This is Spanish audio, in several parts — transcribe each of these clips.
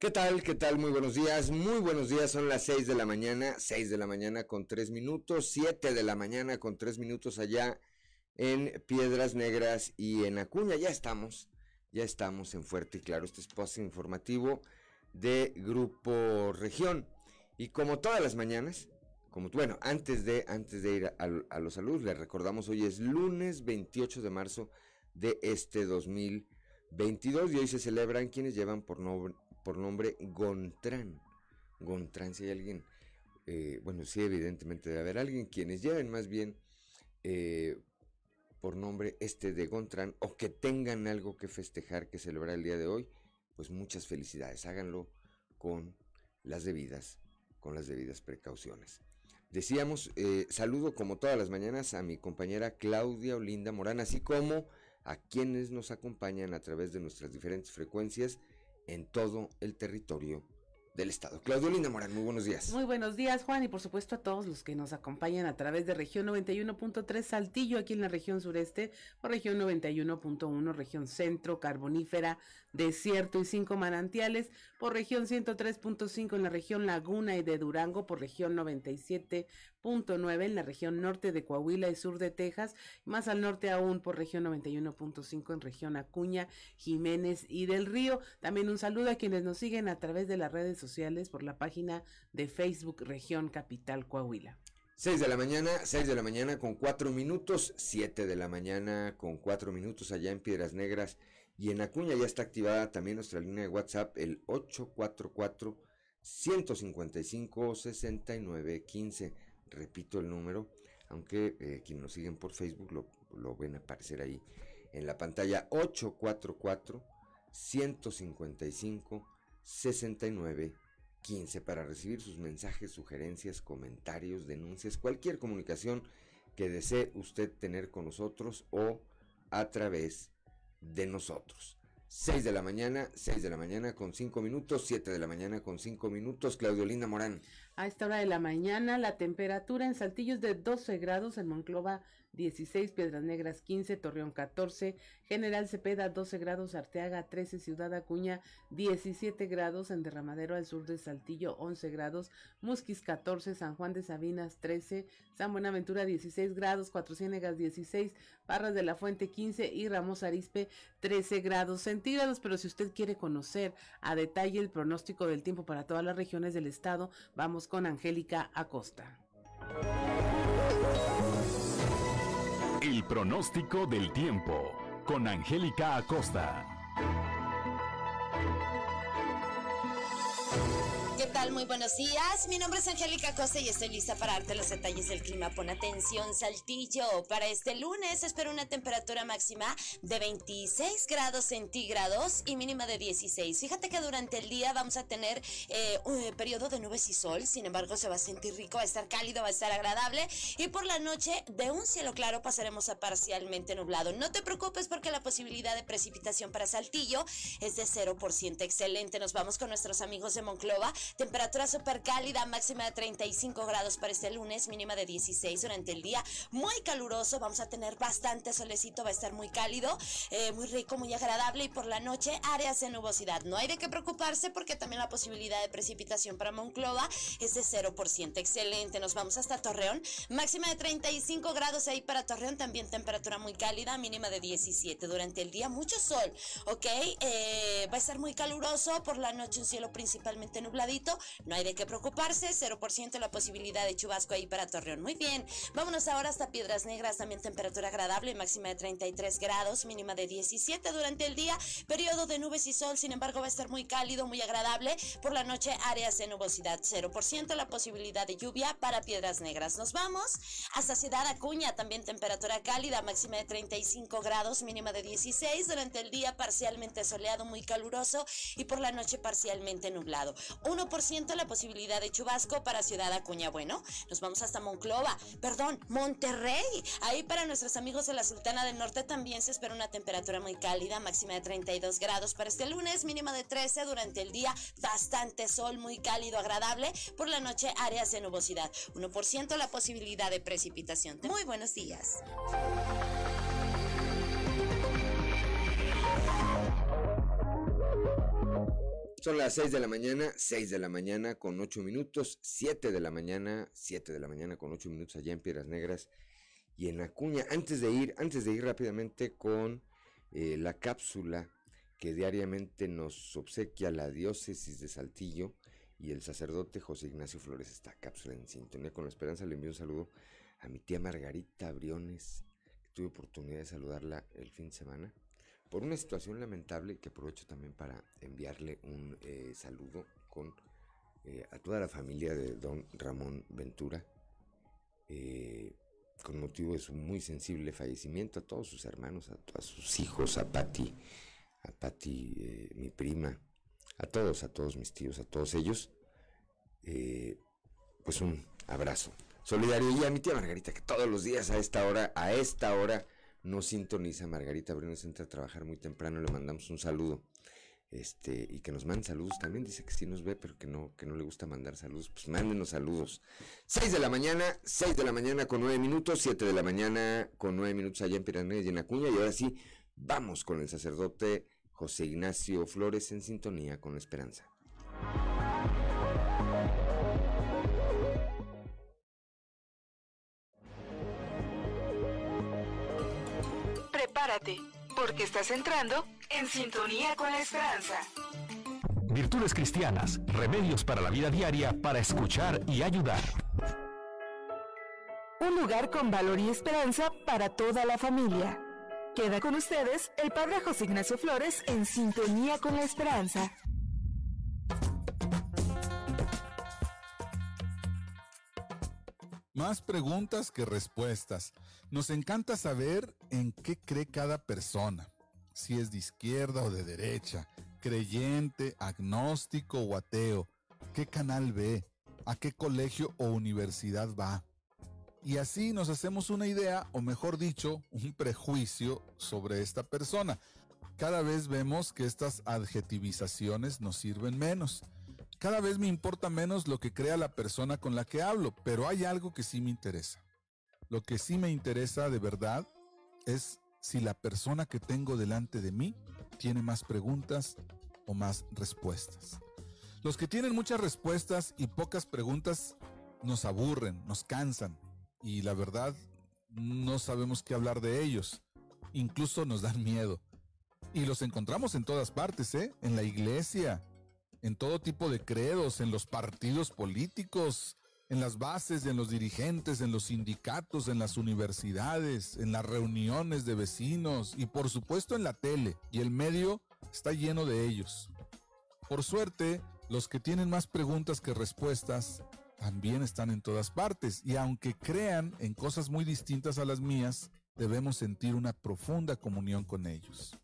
¿Qué tal? ¿Qué tal? Muy buenos días. Muy buenos días. Son las 6 de la mañana, 6 de la mañana con 3 minutos, 7 de la mañana con 3 minutos allá en Piedras Negras y en Acuña. Ya estamos, ya estamos en Fuerte y Claro. Este espacio informativo de Grupo Región. Y como todas las mañanas, como bueno, antes de, antes de ir a, los saludos, les recordamos hoy es lunes 28 de marzo de este 2022 y hoy se celebran quienes llevan por, nombre por nombre Gontran. Gontran, si hay alguien, eh, bueno, sí, evidentemente debe haber alguien quienes lleven más bien eh, por nombre este de Gontran o que tengan algo que festejar, que celebrar el día de hoy, pues muchas felicidades. Háganlo con las debidas, con las debidas precauciones. Decíamos, eh, saludo como todas las mañanas a mi compañera Claudia Olinda Morán, así como a quienes nos acompañan a través de nuestras diferentes frecuencias en todo el territorio del Estado. Claudio Linda Morán, muy buenos días. Muy buenos días, Juan, y por supuesto a todos los que nos acompañan a través de región 91.3 Saltillo, aquí en la región sureste, o región 91.1, región centro, carbonífera, desierto y cinco manantiales, por región 103.5 en la región Laguna y de Durango, por región 97 nueve en la región norte de Coahuila y sur de Texas, más al norte aún por región 91.5 en región Acuña, Jiménez y del Río. También un saludo a quienes nos siguen a través de las redes sociales por la página de Facebook Región Capital Coahuila. 6 de la mañana, 6 de la mañana con 4 minutos, 7 de la mañana con 4 minutos allá en Piedras Negras y en Acuña ya está activada también nuestra línea de WhatsApp el 844 155 6915 repito el número, aunque eh, quienes nos siguen por Facebook lo, lo ven aparecer ahí en la pantalla 844 155 69 15 para recibir sus mensajes, sugerencias, comentarios, denuncias, cualquier comunicación que desee usted tener con nosotros o a través de nosotros. 6 de la mañana, 6 de la mañana con 5 minutos, 7 de la mañana con 5 minutos, Claudio Linda Morán. A esta hora de la mañana, la temperatura en Saltillo es de 12 grados, en Monclova 16, Piedras Negras 15, Torreón 14, General Cepeda 12 grados, Arteaga 13, Ciudad Acuña 17 grados, en Derramadero al sur de Saltillo 11 grados, Musquis 14, San Juan de Sabinas 13, San Buenaventura 16 grados, Cuatro Ciénegas 16, Parras de la Fuente 15 y Ramos Arispe 13 grados centígrados. Pero si usted quiere conocer a detalle el pronóstico del tiempo para todas las regiones del estado, vamos con Angélica Acosta. El pronóstico del tiempo con Angélica Acosta. Tal? Muy buenos días. Mi nombre es Angélica Costa y estoy lista para darte los detalles del clima. Pon atención, Saltillo. Para este lunes espero una temperatura máxima de 26 grados centígrados y mínima de 16. Fíjate que durante el día vamos a tener eh, un periodo de nubes y sol. Sin embargo, se va a sentir rico, va a estar cálido, va a estar agradable. Y por la noche, de un cielo claro pasaremos a parcialmente nublado. No te preocupes porque la posibilidad de precipitación para Saltillo es de 0%. Excelente. Nos vamos con nuestros amigos de Monclova Temperatura súper cálida, máxima de 35 grados para este lunes, mínima de 16 durante el día. Muy caluroso, vamos a tener bastante solecito, va a estar muy cálido, eh, muy rico, muy agradable. Y por la noche, áreas de nubosidad. No hay de qué preocuparse porque también la posibilidad de precipitación para Monclova es de 0%. Excelente, nos vamos hasta Torreón. Máxima de 35 grados ahí para Torreón, también temperatura muy cálida, mínima de 17 durante el día. Mucho sol, ¿ok? Eh, va a estar muy caluroso, por la noche un cielo principalmente nubladito no hay de qué preocuparse, 0% la posibilidad de chubasco ahí para Torreón. Muy bien, vámonos ahora hasta Piedras Negras, también temperatura agradable, máxima de 33 grados, mínima de 17 durante el día, periodo de nubes y sol, sin embargo va a estar muy cálido, muy agradable. Por la noche áreas de nubosidad, 0% la posibilidad de lluvia para Piedras Negras. Nos vamos hasta Ciudad Acuña, también temperatura cálida, máxima de 35 grados, mínima de 16 durante el día parcialmente soleado, muy caluroso y por la noche parcialmente nublado. 1 ciento la posibilidad de chubasco para Ciudad Acuña. Bueno, nos vamos hasta Monclova, perdón, Monterrey. Ahí para nuestros amigos de la Sultana del Norte también se espera una temperatura muy cálida, máxima de 32 grados para este lunes, mínima de 13 durante el día, bastante sol, muy cálido, agradable. Por la noche, áreas de nubosidad. 1% la posibilidad de precipitación. Muy buenos días. Son las 6 de la mañana, 6 de la mañana con 8 minutos, 7 de la mañana, 7 de la mañana con 8 minutos allá en Piedras Negras y en Acuña. Antes de ir, antes de ir rápidamente con eh, la cápsula que diariamente nos obsequia la diócesis de Saltillo y el sacerdote José Ignacio Flores, esta cápsula en sintonía con la esperanza, le envío un saludo a mi tía Margarita Briones, que tuve oportunidad de saludarla el fin de semana por una situación lamentable que aprovecho también para enviarle un eh, saludo con, eh, a toda la familia de don Ramón Ventura, eh, con motivo de su muy sensible fallecimiento, a todos sus hermanos, a, sus hijos, a Patti, a Patti, mi prima, a todos, a todos mis tíos, a todos ellos, pues un abrazo solidario. Y a mi tía Margarita que todos los días a esta hora, a esta hora, no sintoniza. Margarita Briones entra a trabajar muy temprano, le mandamos un saludo. Este, y que nos manden saludos también, dice que sí nos ve, pero que no, que no le gusta mandar saludos, pues mándenos saludos. 6 de la mañana, 6 de la mañana con 9 minutos, 7 de la mañana con 9 minutos allá en Piranha y en Acuña, y ahora sí, vamos con el sacerdote José Ignacio Flores en sintonía con la esperanza. Porque estás entrando en sintonía con la esperanza. Virtudes cristianas, remedios para la vida diaria para escuchar y ayudar. Un lugar con valor y esperanza para toda la familia. Queda con ustedes el Padre José Ignacio Flores en sintonía con la esperanza. Más preguntas que respuestas. Nos encanta saber en qué cree cada persona, si es de izquierda o de derecha, creyente, agnóstico o ateo, qué canal ve, a qué colegio o universidad va. Y así nos hacemos una idea, o mejor dicho, un prejuicio sobre esta persona. Cada vez vemos que estas adjetivizaciones nos sirven menos cada vez me importa menos lo que crea la persona con la que hablo, pero hay algo que sí me interesa. Lo que sí me interesa de verdad es si la persona que tengo delante de mí tiene más preguntas o más respuestas. Los que tienen muchas respuestas y pocas preguntas nos aburren, nos cansan y la verdad no sabemos qué hablar de ellos. Incluso nos dan miedo. Y los encontramos en todas partes, ¿eh? En la iglesia, en todo tipo de credos, en los partidos políticos, en las bases, en los dirigentes, en los sindicatos, en las universidades, en las reuniones de vecinos y por supuesto en la tele. Y el medio está lleno de ellos. Por suerte, los que tienen más preguntas que respuestas también están en todas partes y aunque crean en cosas muy distintas a las mías, debemos sentir una profunda comunión con ellos.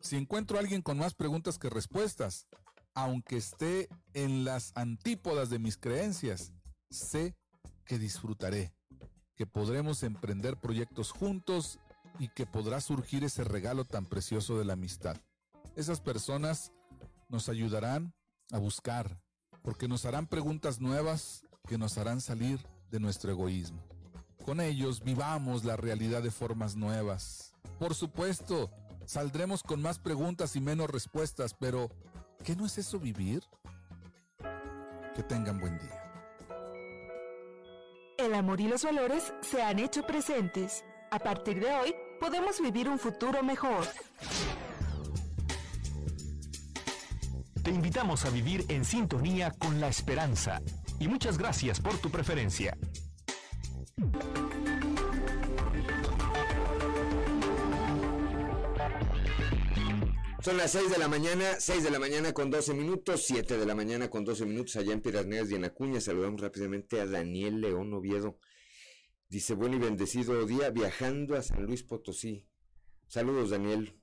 Si encuentro a alguien con más preguntas que respuestas, aunque esté en las antípodas de mis creencias, sé que disfrutaré, que podremos emprender proyectos juntos y que podrá surgir ese regalo tan precioso de la amistad. Esas personas nos ayudarán a buscar, porque nos harán preguntas nuevas que nos harán salir de nuestro egoísmo. Con ellos vivamos la realidad de formas nuevas. Por supuesto, saldremos con más preguntas y menos respuestas, pero ¿Qué no es eso vivir? Que tengan buen día. El amor y los valores se han hecho presentes. A partir de hoy, podemos vivir un futuro mejor. Te invitamos a vivir en sintonía con la esperanza y muchas gracias por tu preferencia. Son las 6 de la mañana, 6 de la mañana con 12 minutos, 7 de la mañana con 12 minutos allá en Piedras y en Acuña. Saludamos rápidamente a Daniel León Oviedo. Dice, buen y bendecido día viajando a San Luis Potosí. Saludos, Daniel.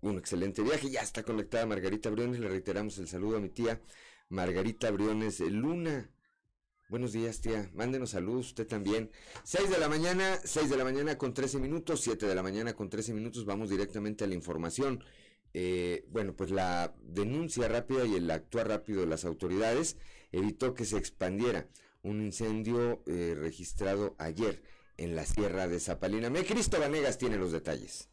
Un excelente viaje. Ya está conectada Margarita Briones. Le reiteramos el saludo a mi tía Margarita Briones Luna. Buenos días, tía. Mándenos saludos, usted también. 6 de la mañana, 6 de la mañana con 13 minutos, 7 de la mañana con 13 minutos. Vamos directamente a la información. Eh, bueno, pues la denuncia rápida y el actuar rápido de las autoridades evitó que se expandiera un incendio eh, registrado ayer en la sierra de Zapalina. Me Cristo Vanegas tiene los detalles.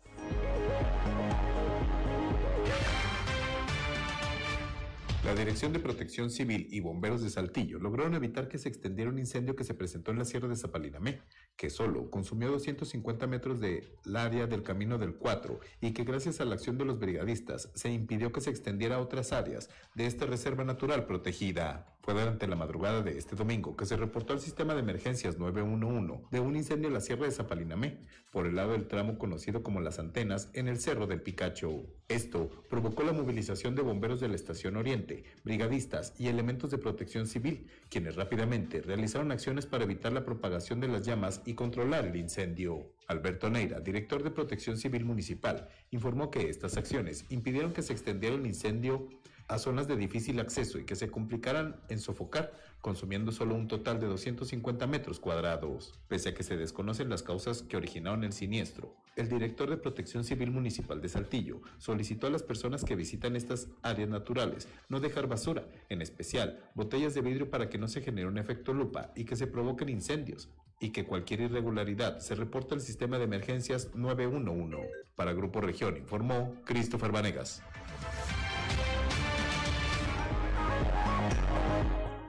La Dirección de Protección Civil y Bomberos de Saltillo lograron evitar que se extendiera un incendio que se presentó en la Sierra de Zapalinamé, que solo consumió 250 metros del área del Camino del 4 y que gracias a la acción de los brigadistas se impidió que se extendiera a otras áreas de esta reserva natural protegida. Fue durante la madrugada de este domingo que se reportó al sistema de emergencias 911 de un incendio en la Sierra de Zapalinamé, por el lado del tramo conocido como Las Antenas en el Cerro del Picacho. Esto provocó la movilización de bomberos de la Estación Oriente, brigadistas y elementos de protección civil, quienes rápidamente realizaron acciones para evitar la propagación de las llamas y controlar el incendio. Alberto Neira, director de Protección Civil Municipal, informó que estas acciones impidieron que se extendiera el incendio a zonas de difícil acceso y que se complicaran en sofocar, consumiendo solo un total de 250 metros cuadrados. Pese a que se desconocen las causas que originaron el siniestro, el director de Protección Civil Municipal de Saltillo solicitó a las personas que visitan estas áreas naturales no dejar basura, en especial botellas de vidrio para que no se genere un efecto lupa y que se provoquen incendios, y que cualquier irregularidad se reporte al sistema de emergencias 911. Para Grupo Región informó Christopher Vanegas.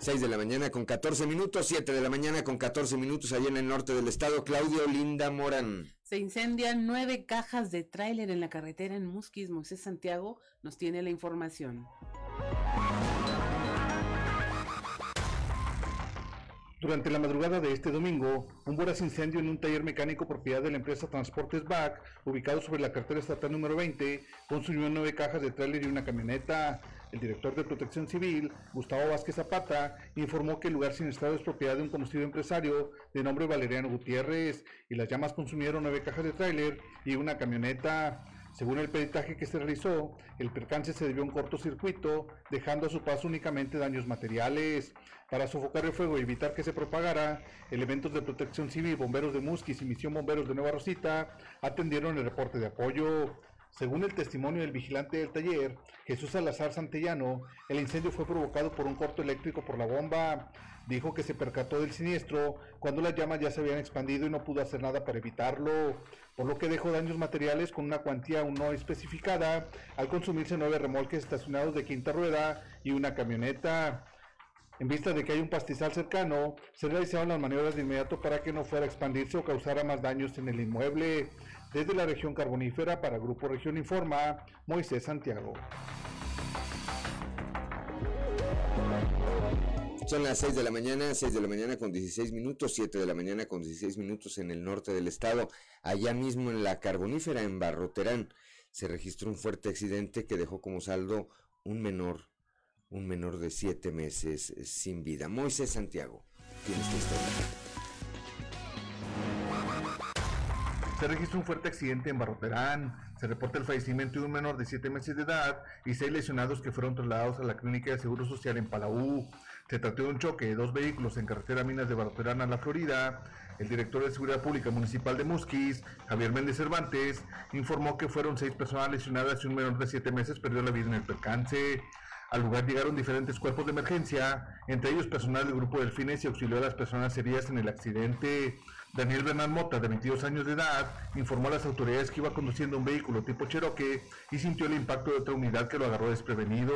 6 de la mañana con 14 minutos, 7 de la mañana con 14 minutos allá en el norte del estado. Claudio Linda Morán. Se incendian nueve cajas de tráiler en la carretera en Musquis. Moisés Santiago nos tiene la información. Durante la madrugada de este domingo, un voraz incendio en un taller mecánico propiedad de la empresa Transportes BAC, ubicado sobre la carretera estatal número 20, consumió nueve cajas de tráiler y una camioneta. El director de Protección Civil, Gustavo Vázquez Zapata, informó que el lugar sin estado es propiedad de un conocido empresario de nombre Valeriano Gutiérrez y las llamas consumieron nueve cajas de tráiler y una camioneta. Según el peritaje que se realizó, el percance se debió a un cortocircuito, dejando a su paso únicamente daños materiales. Para sofocar el fuego y evitar que se propagara, elementos de protección civil, bomberos de Musquis y misión bomberos de Nueva Rosita atendieron el reporte de apoyo. Según el testimonio del vigilante del taller, Jesús Salazar Santellano, el incendio fue provocado por un corto eléctrico por la bomba. Dijo que se percató del siniestro cuando las llamas ya se habían expandido y no pudo hacer nada para evitarlo, por lo que dejó daños materiales con una cuantía aún no especificada al consumirse nueve remolques estacionados de quinta rueda y una camioneta. En vista de que hay un pastizal cercano, se realizaron las maniobras de inmediato para que no fuera a expandirse o causara más daños en el inmueble. Desde la región carbonífera para Grupo Región Informa, Moisés Santiago. Son las 6 de la mañana, 6 de la mañana con 16 minutos, 7 de la mañana con 16 minutos en el norte del estado. Allá mismo en la carbonífera, en Barroterán, se registró un fuerte accidente que dejó como saldo un menor, un menor de 7 meses sin vida. Moisés Santiago, tiene esta historia. Se registró un fuerte accidente en Barroterán. Se reporta el fallecimiento de un menor de 7 meses de edad y seis lesionados que fueron trasladados a la clínica de Seguro Social en Palau. Se trató de un choque de dos vehículos en carretera Minas de Barroterán a la Florida. El director de Seguridad Pública Municipal de Musquis, Javier Méndez Cervantes, informó que fueron seis personas lesionadas y un menor de 7 meses perdió la vida en el percance. Al lugar llegaron diferentes cuerpos de emergencia, entre ellos personal del grupo Delfines y auxilió a las personas heridas en el accidente. Daniel Bernal Mota, de 22 años de edad, informó a las autoridades que iba conduciendo un vehículo tipo Cherokee y sintió el impacto de otra unidad que lo agarró desprevenido.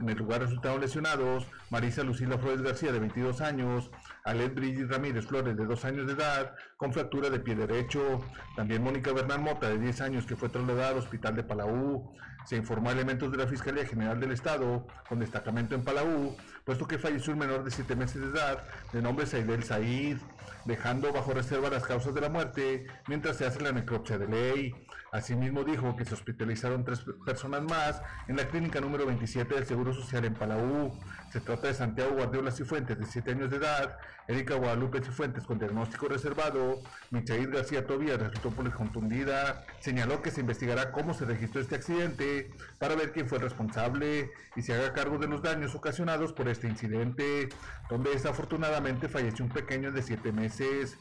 En el lugar resultaron lesionados Marisa Lucila Flores García, de 22 años, Alet Brigitte Ramírez Flores, de 2 años de edad, con fractura de pie derecho. También Mónica Bernal Mota, de 10 años, que fue trasladada al hospital de Palau. Se informó a elementos de la Fiscalía General del Estado, con destacamento en Palau, puesto que falleció un menor de 7 meses de edad, de nombre Saidel Said, dejando bajo reserva las causas de la muerte mientras se hace la necropsia de ley. Asimismo dijo que se hospitalizaron tres personas más en la clínica número 27 del Seguro Social en Palau. Se trata de Santiago Guardiola Cifuentes, de 7 años de edad, Erika Guadalupe Cifuentes, con diagnóstico reservado, Michael García Tobías resultó contundida. Señaló que se investigará cómo se registró este accidente para ver quién fue responsable y se haga cargo de los daños ocasionados por este incidente, donde desafortunadamente falleció un pequeño de 7 meses.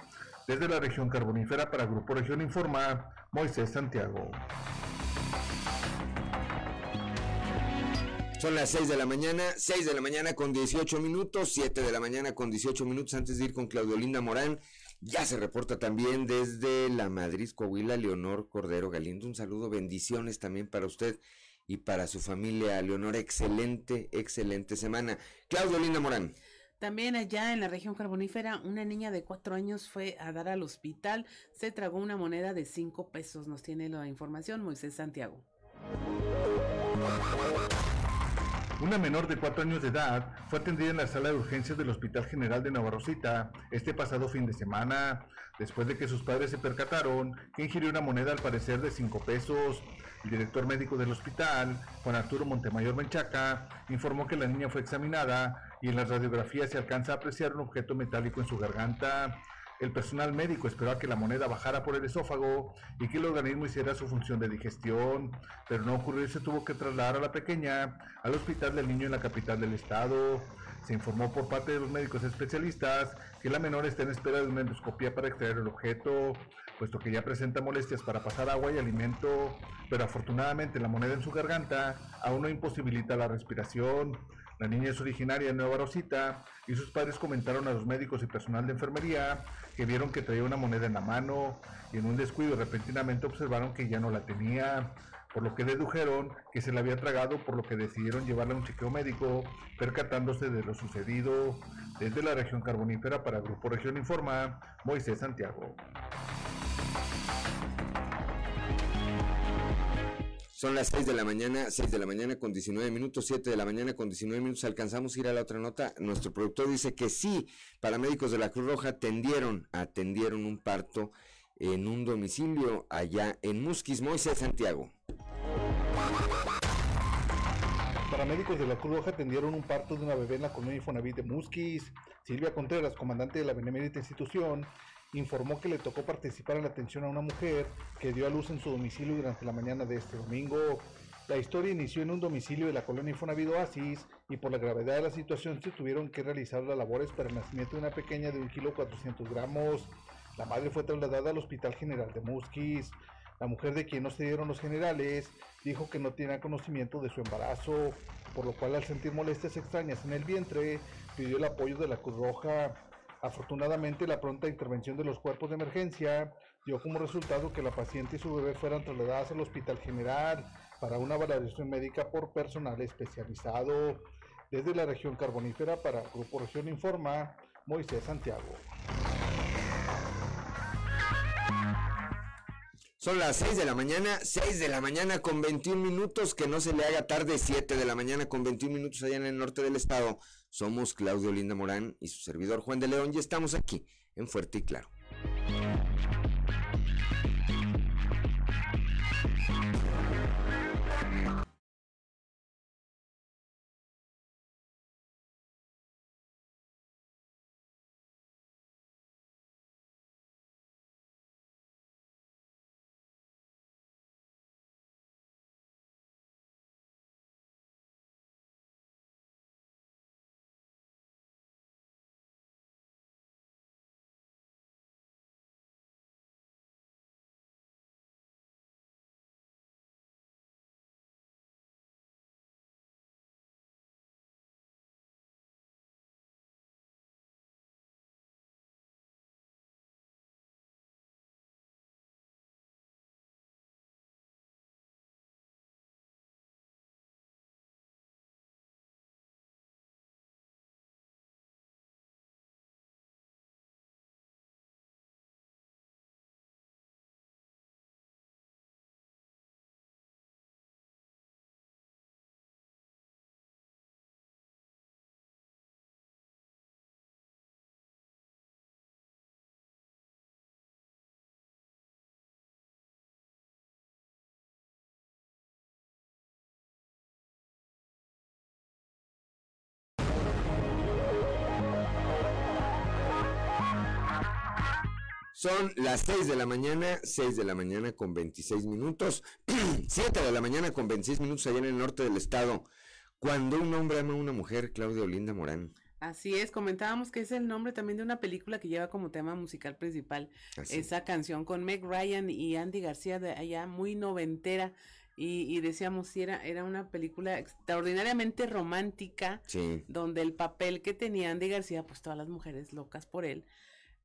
Desde la región carbonífera para Grupo Región Informa, Moisés Santiago. Son las 6 de la mañana, 6 de la mañana con 18 minutos, 7 de la mañana con 18 minutos antes de ir con Claudio Linda Morán. Ya se reporta también desde la Madrid, Coahuila, Leonor Cordero Galindo. Un saludo, bendiciones también para usted y para su familia. Leonora, excelente, excelente semana. Claudio Linda Morán. También allá en la región carbonífera, una niña de cuatro años fue a dar al hospital, se tragó una moneda de cinco pesos. Nos tiene la información Moisés Santiago. Una menor de cuatro años de edad fue atendida en la sala de urgencias del Hospital General de Nueva Rosita este pasado fin de semana, después de que sus padres se percataron que ingirió una moneda al parecer de cinco pesos. El director médico del hospital, Juan Arturo Montemayor Menchaca, informó que la niña fue examinada y en las radiografías se alcanza a apreciar un objeto metálico en su garganta. El personal médico esperó a que la moneda bajara por el esófago y que el organismo hiciera su función de digestión, pero no ocurrió y se tuvo que trasladar a la pequeña al hospital del niño en la capital del estado. Se informó por parte de los médicos especialistas que la menor está en espera de una endoscopia para extraer el objeto, puesto que ya presenta molestias para pasar agua y alimento, pero afortunadamente la moneda en su garganta aún no imposibilita la respiración. La niña es originaria de Nueva Rosita y sus padres comentaron a los médicos y personal de enfermería que vieron que traía una moneda en la mano y en un descuido repentinamente observaron que ya no la tenía, por lo que dedujeron que se la había tragado, por lo que decidieron llevarla a un chequeo médico, percatándose de lo sucedido. Desde la región carbonífera para Grupo Región Informa, Moisés Santiago. Son las 6 de la mañana, 6 de la mañana con 19 minutos, 7 de la mañana con 19 minutos. Alcanzamos a ir a la otra nota. Nuestro productor dice que sí, paramédicos de la Cruz Roja atendieron, atendieron un parto en un domicilio allá en Musquis, Moisés Santiago. Paramédicos de la Cruz Roja atendieron un parto de una bebé en la colonia Infonavit de Musquis. Silvia Contreras, comandante de la benemérita institución, informó que le tocó participar en la atención a una mujer que dio a luz en su domicilio durante la mañana de este domingo. La historia inició en un domicilio de la colonia Infonavit Oasis y por la gravedad de la situación se tuvieron que realizar las labores para el nacimiento de una pequeña de un kilo 400 gramos. La madre fue trasladada al Hospital General de Musquis. La mujer de quien no se dieron los generales dijo que no tenía conocimiento de su embarazo, por lo cual al sentir molestias extrañas en el vientre pidió el apoyo de la Cruz Roja. Afortunadamente, la pronta intervención de los cuerpos de emergencia dio como resultado que la paciente y su bebé fueran trasladadas al Hospital General para una valoración médica por personal especializado. Desde la región carbonífera para Grupo Región Informa, Moisés Santiago. Son las 6 de la mañana, 6 de la mañana con 21 minutos, que no se le haga tarde, 7 de la mañana con 21 minutos allá en el norte del estado. Somos Claudio Linda Morán y su servidor Juan de León y estamos aquí en Fuerte y Claro. Son las 6 de la mañana, 6 de la mañana con 26 minutos, 7 de la mañana con 26 minutos allá en el norte del estado. Cuando un hombre ama a una mujer, Claudia Olinda Morán. Así es, comentábamos que es el nombre también de una película que lleva como tema musical principal esa canción con Meg Ryan y Andy García de allá, muy noventera. Y, decíamos si era, era una película extraordinariamente romántica, donde el papel que tenía Andy García, pues todas las mujeres locas por él,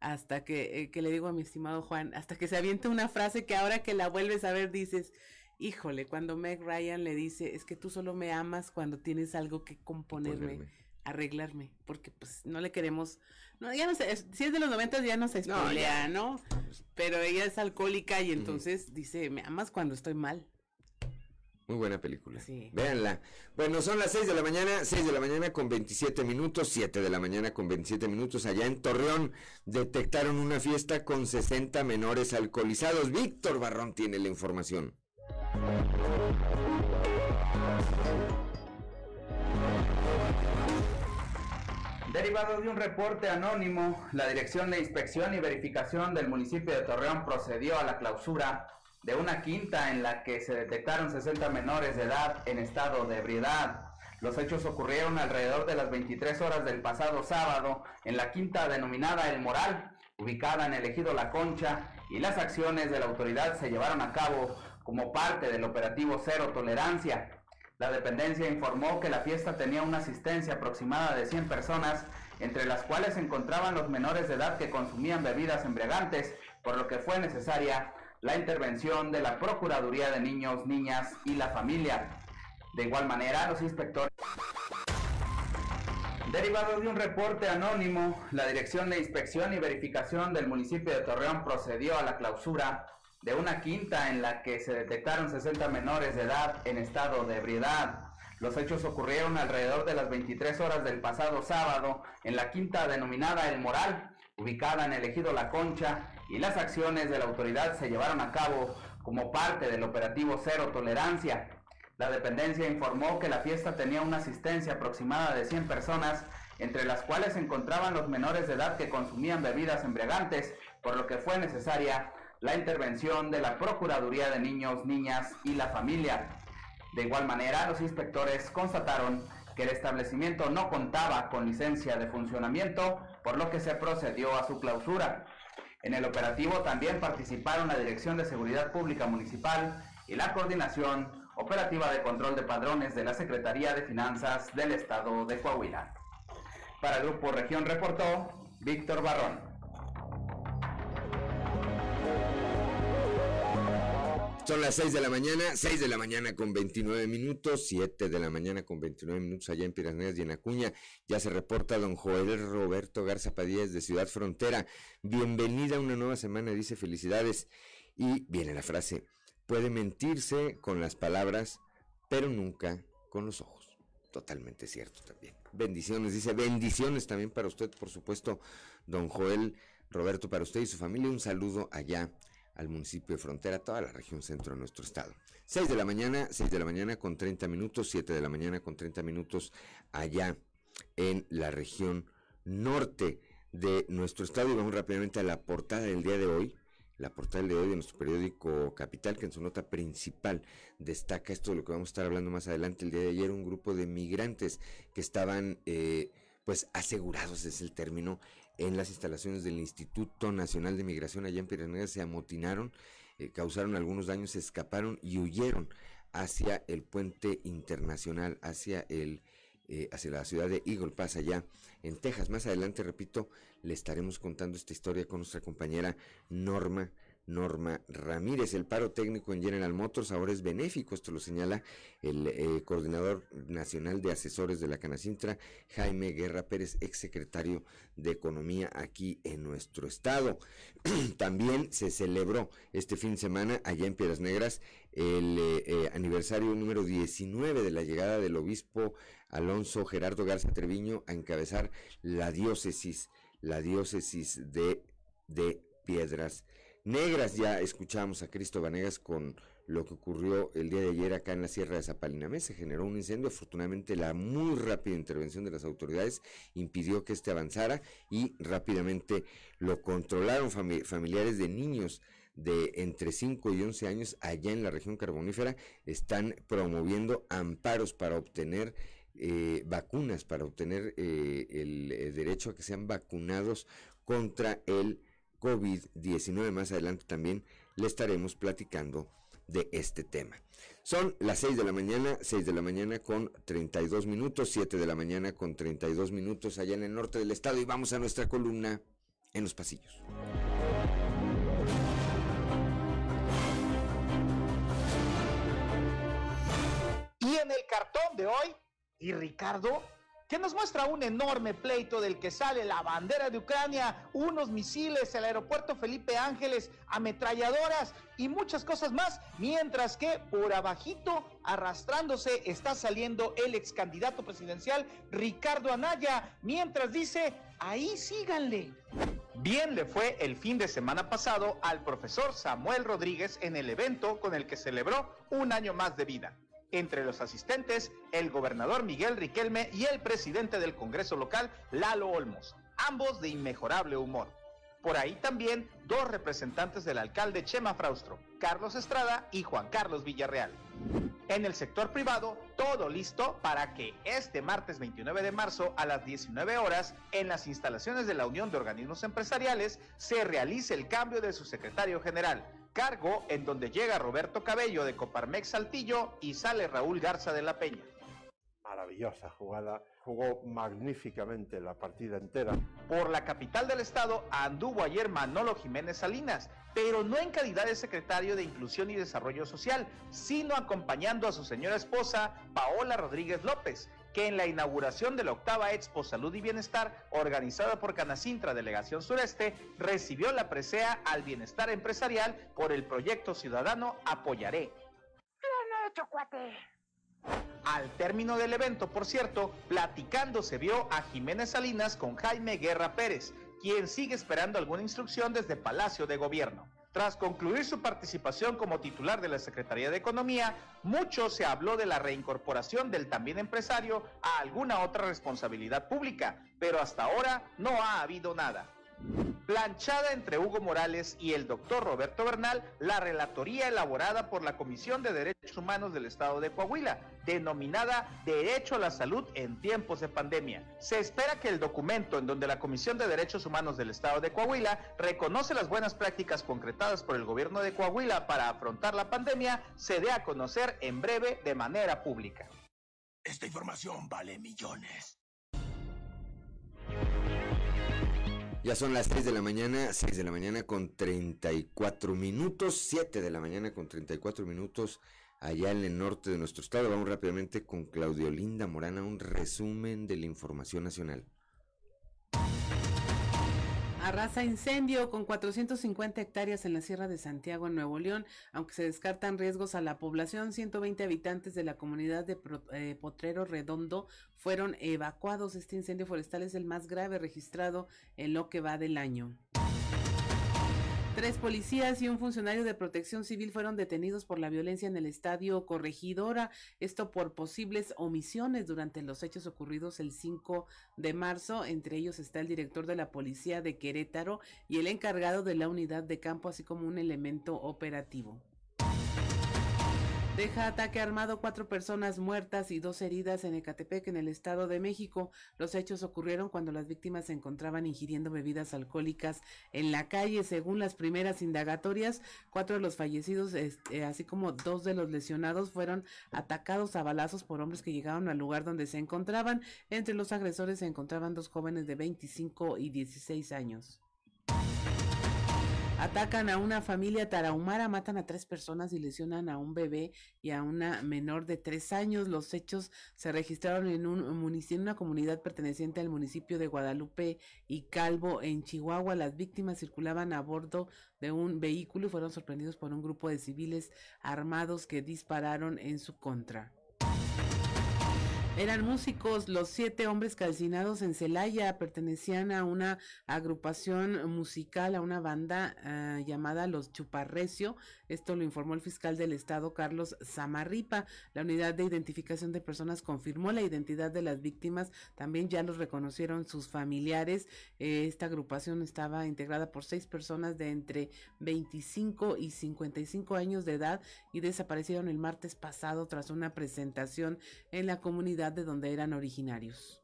hasta que, eh, que le digo a mi estimado Juan, hasta que se avienta una frase que ahora que la vuelves a ver dices, híjole, cuando Meg Ryan le dice, es que tú solo me amas cuando tienes algo que componerme, Ponerme. arreglarme, porque pues no le queremos, no, ya no sé, es- si es de los noventas ya no se spoilea, ¿no? Pero ella es alcohólica y entonces dice, me amas cuando estoy mal. Muy buena película. Sí. Véanla. Bueno, son las 6 de la mañana, 6 de la mañana con 27 minutos, 7 de la mañana con 27 minutos. Allá en Torreón detectaron una fiesta con 60 menores alcoholizados. Víctor Barrón tiene la información. Derivado de un reporte anónimo, la Dirección de Inspección y Verificación del municipio de Torreón procedió a la clausura de una quinta en la que se detectaron 60 menores de edad en estado de ebriedad. Los hechos ocurrieron alrededor de las 23 horas del pasado sábado en la quinta denominada El Moral, ubicada en el ejido La Concha, y las acciones de la autoridad se llevaron a cabo como parte del operativo Cero Tolerancia. La dependencia informó que la fiesta tenía una asistencia aproximada de 100 personas, entre las cuales se encontraban los menores de edad que consumían bebidas embriagantes, por lo que fue necesaria la intervención de la Procuraduría de Niños, Niñas y la Familia. De igual manera, los inspectores... Derivado de un reporte anónimo, la Dirección de Inspección y Verificación del municipio de Torreón procedió a la clausura de una quinta en la que se detectaron 60 menores de edad en estado de ebriedad. Los hechos ocurrieron alrededor de las 23 horas del pasado sábado en la quinta denominada El Moral, ubicada en el ejido La Concha, y las acciones de la autoridad se llevaron a cabo como parte del operativo Cero Tolerancia. La dependencia informó que la fiesta tenía una asistencia aproximada de 100 personas, entre las cuales se encontraban los menores de edad que consumían bebidas embriagantes, por lo que fue necesaria la intervención de la Procuraduría de Niños, Niñas y la Familia. De igual manera, los inspectores constataron que el establecimiento no contaba con licencia de funcionamiento, por lo que se procedió a su clausura. En el operativo también participaron la Dirección de Seguridad Pública Municipal y la Coordinación Operativa de Control de Padrones de la Secretaría de Finanzas del Estado de Coahuila. Para Grupo Región reportó Víctor Barrón. Son las 6 de la mañana, 6 de la mañana con 29 minutos, 7 de la mañana con 29 minutos allá en Piranhas y en Acuña. Ya se reporta don Joel Roberto Garza Padilla de Ciudad Frontera. Bienvenida a una nueva semana, dice felicidades. Y viene la frase, puede mentirse con las palabras, pero nunca con los ojos. Totalmente cierto también. Bendiciones, dice, bendiciones también para usted, por supuesto, don Joel Roberto, para usted y su familia. Un saludo allá al municipio de Frontera, toda la región centro de nuestro estado. 6 de la mañana, 6 de la mañana con 30 minutos, 7 de la mañana con 30 minutos allá en la región norte de nuestro estado. Y vamos rápidamente a la portada del día de hoy. La portada del día de hoy de nuestro periódico Capital, que en su nota principal destaca esto de lo que vamos a estar hablando más adelante. El día de ayer un grupo de migrantes que estaban, eh, pues, asegurados, es el término, en las instalaciones del Instituto Nacional de Migración allá en Piranhas se amotinaron, eh, causaron algunos daños, se escaparon y huyeron hacia el puente internacional, hacia el eh, hacia la ciudad de Eagle Pass allá en Texas. Más adelante, repito, le estaremos contando esta historia con nuestra compañera Norma Norma Ramírez. El paro técnico en General Motors ahora es benéfico, esto lo señala el eh, coordinador nacional de asesores de la Canacintra, Jaime Guerra Pérez, exsecretario de Economía aquí en nuestro estado. También se celebró este fin de semana allá en Piedras Negras el eh, eh, aniversario número 19 de la llegada del obispo Alonso Gerardo Garza Treviño a encabezar la diócesis, la diócesis de, de Piedras Negras. Ya escuchamos a Cristo Vanegas con lo que ocurrió el día de ayer acá en la Sierra de Zapalinamé. Se generó un incendio. Afortunadamente, la muy rápida intervención de las autoridades impidió que este avanzara y rápidamente lo controlaron fami familiares de niños de entre 5 y 11 años allá en la región carbonífera están promoviendo amparos para obtener eh, vacunas, para obtener eh, el, el derecho a que sean vacunados contra el COVID-19. Más adelante también le estaremos platicando de este tema. Son las 6 de la mañana, 6 de la mañana con 32 minutos, 7 de la mañana con 32 minutos allá en el norte del estado y vamos a nuestra columna en los pasillos. en el cartón de hoy, y Ricardo, que nos muestra un enorme pleito del que sale la bandera de Ucrania, unos misiles, el aeropuerto Felipe Ángeles, ametralladoras y muchas cosas más, mientras que por abajito, arrastrándose, está saliendo el ex candidato presidencial Ricardo Anaya, mientras dice, ahí síganle. Bien le fue el fin de semana pasado al profesor Samuel Rodríguez en el evento con el que celebró un año más de vida. Entre los asistentes, el gobernador Miguel Riquelme y el presidente del Congreso local, Lalo Olmos, ambos de inmejorable humor. Por ahí también dos representantes del alcalde Chema Fraustro, Carlos Estrada y Juan Carlos Villarreal. En el sector privado, todo listo para que este martes 29 de marzo a las 19 horas, en las instalaciones de la Unión de Organismos Empresariales, se realice el cambio de su secretario general, cargo en donde llega Roberto Cabello de Coparmex Saltillo y sale Raúl Garza de la Peña. Maravillosa jugada, jugó magníficamente la partida entera. Por la capital del estado anduvo ayer Manolo Jiménez Salinas, pero no en calidad de secretario de Inclusión y Desarrollo Social, sino acompañando a su señora esposa, Paola Rodríguez López, que en la inauguración de la octava Expo Salud y Bienestar, organizada por Canacintra Delegación Sureste, recibió la presea al bienestar empresarial por el proyecto ciudadano Apoyaré. Al término del evento, por cierto, platicando se vio a Jiménez Salinas con Jaime Guerra Pérez, quien sigue esperando alguna instrucción desde Palacio de Gobierno. Tras concluir su participación como titular de la Secretaría de Economía, mucho se habló de la reincorporación del también empresario a alguna otra responsabilidad pública, pero hasta ahora no ha habido nada. Planchada entre Hugo Morales y el doctor Roberto Bernal, la relatoría elaborada por la Comisión de Derechos Humanos del Estado de Coahuila, denominada Derecho a la Salud en tiempos de pandemia. Se espera que el documento en donde la Comisión de Derechos Humanos del Estado de Coahuila reconoce las buenas prácticas concretadas por el gobierno de Coahuila para afrontar la pandemia se dé a conocer en breve de manera pública. Esta información vale millones. Ya son las 6 de la mañana, 6 de la mañana con 34 minutos, 7 de la mañana con 34 minutos allá en el norte de nuestro estado. Vamos rápidamente con Claudio Linda Morana, un resumen de la información nacional. Arrasa incendio con 450 hectáreas en la Sierra de Santiago, en Nuevo León. Aunque se descartan riesgos a la población, 120 habitantes de la comunidad de eh, Potrero Redondo fueron evacuados. Este incendio forestal es el más grave registrado en lo que va del año. Tres policías y un funcionario de protección civil fueron detenidos por la violencia en el estadio Corregidora, esto por posibles omisiones durante los hechos ocurridos el 5 de marzo. Entre ellos está el director de la policía de Querétaro y el encargado de la unidad de campo, así como un elemento operativo. Deja ataque armado cuatro personas muertas y dos heridas en Ecatepec, en el Estado de México. Los hechos ocurrieron cuando las víctimas se encontraban ingiriendo bebidas alcohólicas en la calle. Según las primeras indagatorias, cuatro de los fallecidos, este, así como dos de los lesionados, fueron atacados a balazos por hombres que llegaron al lugar donde se encontraban. Entre los agresores se encontraban dos jóvenes de 25 y 16 años. Atacan a una familia tarahumara, matan a tres personas y lesionan a un bebé y a una menor de tres años. Los hechos se registraron en un en una comunidad perteneciente al municipio de Guadalupe y Calvo, en Chihuahua. Las víctimas circulaban a bordo de un vehículo y fueron sorprendidos por un grupo de civiles armados que dispararon en su contra. Eran músicos, los siete hombres calcinados en Celaya pertenecían a una agrupación musical, a una banda ah, llamada Los Chuparrecio. Esto lo informó el fiscal del estado, Carlos Zamarripa. La unidad de identificación de personas confirmó la identidad de las víctimas. También ya los reconocieron sus familiares. Eh, esta agrupación estaba integrada por seis personas de entre 25 y 55 años de edad y desaparecieron el martes pasado tras una presentación en la comunidad de donde eran originarios.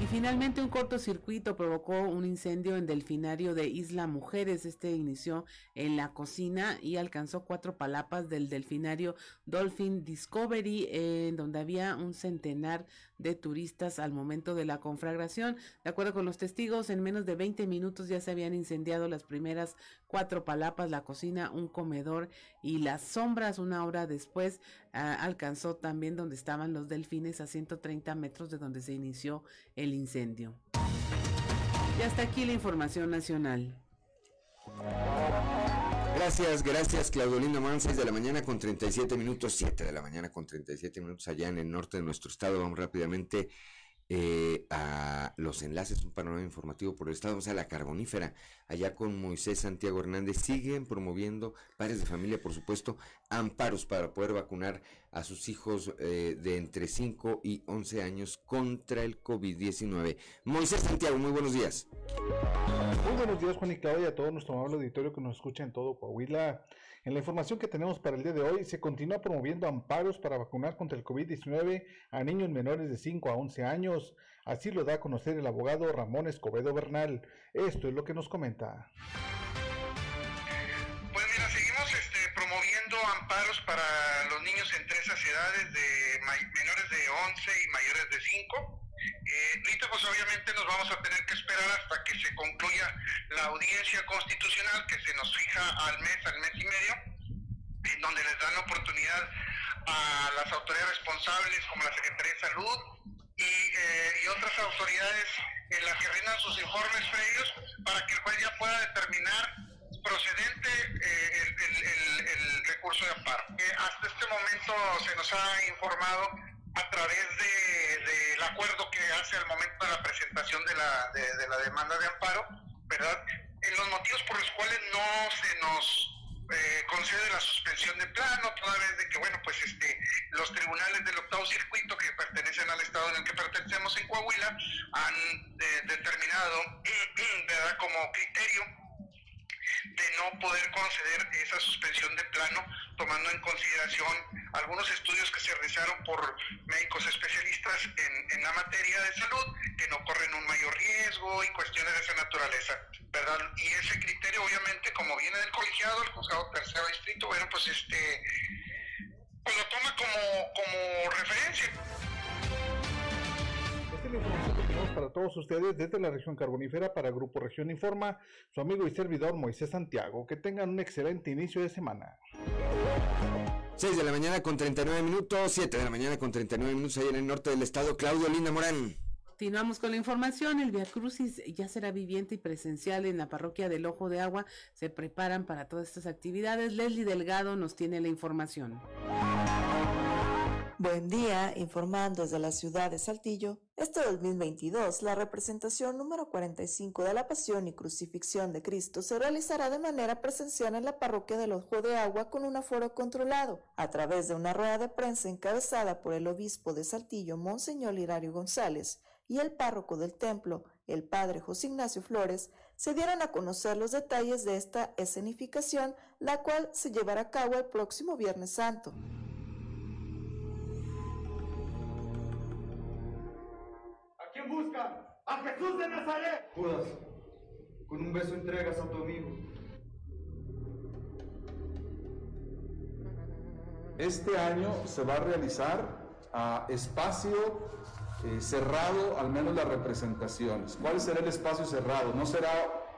Y finalmente un cortocircuito provocó un incendio en delfinario de Isla Mujeres. Este inició en la cocina y alcanzó cuatro palapas del delfinario Dolphin Discovery, en donde había un centenar de turistas al momento de la conflagración. De acuerdo con los testigos, en menos de 20 minutos ya se habían incendiado las primeras cuatro palapas, la cocina, un comedor y las sombras. Una hora después ah, alcanzó también donde estaban los delfines a 130 metros de donde se inició el incendio. Y hasta aquí la información nacional. Gracias, gracias Claudio Morán, 6 de la mañana con 37 minutos, 7 de la mañana con 37 minutos allá en el norte de nuestro estado. Vamos rápidamente eh, a los enlaces, un panorama informativo por el estado, o sea, la carbonífera, allá con Moisés Santiago Hernández, siguen promoviendo, padres de familia, por supuesto, amparos para poder vacunar a sus hijos eh, de entre 5 y 11 años contra el COVID-19. Moisés Santiago, muy buenos días. Muy buenos días, Juan y Claudia, a todo nuestro amable auditorio que nos escucha en todo Coahuila. En la información que tenemos para el día de hoy, se continúa promoviendo amparos para vacunar contra el COVID-19 a niños menores de 5 a 11 años. Así lo da a conocer el abogado Ramón Escobedo Bernal. Esto es lo que nos comenta. Pues mira, seguimos este, promoviendo amparos para los niños entre esas edades de menores de 11 y mayores de 5. Eh, pues obviamente nos vamos a tener que esperar hasta que se concluya la audiencia constitucional que se nos fija al mes, al mes y medio, en donde les dan la oportunidad a las autoridades responsables como la Secretaría de Salud y, eh, y otras autoridades en las que rindan sus informes previos para que el juez ya pueda determinar procedente eh, el, el, el, recurso de amparo. Eh, hasta este momento se nos ha informado a través del acuerdo que hace al momento de la presentación de la, de, la demanda de amparo, ¿verdad? En los motivos por los cuales no se nos eh, concede la suspensión de plano, toda vez de que, bueno, pues este, los tribunales del octavo circuito que pertenecen al estado en el que pertenecemos en Coahuila han eh, determinado, ¿verdad?, como criterio de no poder conceder esa suspensión de plano, tomando en consideración algunos estudios que se realizaron por médicos especialistas en, en la materia de salud, que no corren un mayor riesgo y cuestiones de esa naturaleza, ¿verdad? Y ese criterio, obviamente, como viene del colegiado, el juzgado tercero distrito, bueno, pues este, pues lo toma como, como referencia para todos ustedes desde la región carbonífera para Grupo Región Informa, su amigo y servidor Moisés Santiago. Que tengan un excelente inicio de semana. 6 de la mañana con 39 minutos, 7 de la mañana con 39 minutos ahí en el norte del estado. Claudio Linda Morán. Continuamos con la información. El Via Crucis ya será viviente y presencial en la parroquia del Ojo de Agua. Se preparan para todas estas actividades. Leslie Delgado nos tiene la información. Buen día, informando desde la ciudad de Saltillo. Este 2022, la representación número 45 de la Pasión y Crucifixión de Cristo se realizará de manera presencial en la parroquia del Ojo de Agua con un aforo controlado, a través de una rueda de prensa encabezada por el obispo de Saltillo, Monseñor Hilario González, y el párroco del templo, el padre José Ignacio Flores, se dieron a conocer los detalles de esta escenificación, la cual se llevará a cabo el próximo Viernes Santo. Busca a Jesús de Nazaret. Judas, con un beso entregas a tu amigo. Este año se va a realizar a espacio eh, cerrado, al menos las representaciones. ¿Cuál será el espacio cerrado? No será,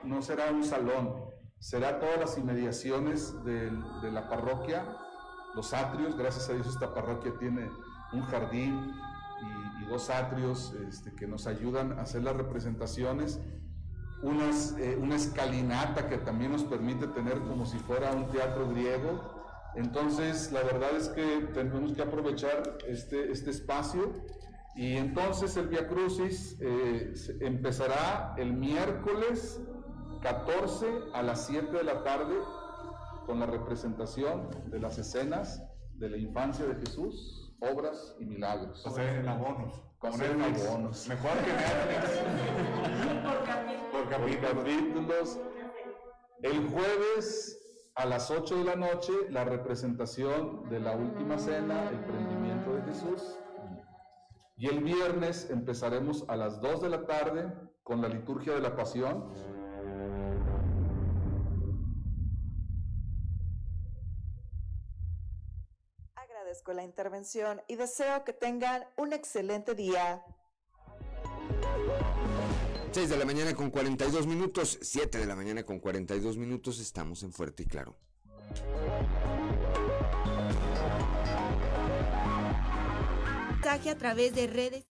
no será un salón, será todas las inmediaciones de, de la parroquia, los atrios. Gracias a Dios esta parroquia tiene un jardín, dos atrios este, que nos ayudan a hacer las representaciones, eh, una escalinata que también nos permite tener como si fuera un teatro griego. Entonces, la verdad es que tenemos que aprovechar este, este espacio y entonces el Via Crucis eh, empezará el miércoles 14 a las 7 de la tarde con la representación de las escenas de la infancia de Jesús obras y milagros. O sea, en abonos. Como en abonos. Mejor que Netflix. Por capítulos. El jueves a las 8 de la noche, la representación de la última cena, el prendimiento de Jesús. Y el viernes empezaremos a las 2 de la tarde con la liturgia de la pasión con la intervención y deseo que tengan un excelente día. 6 de la mañana con 42 minutos, 7 de la mañana con 42 minutos, estamos en Fuerte y Claro. mensaje a través de redes.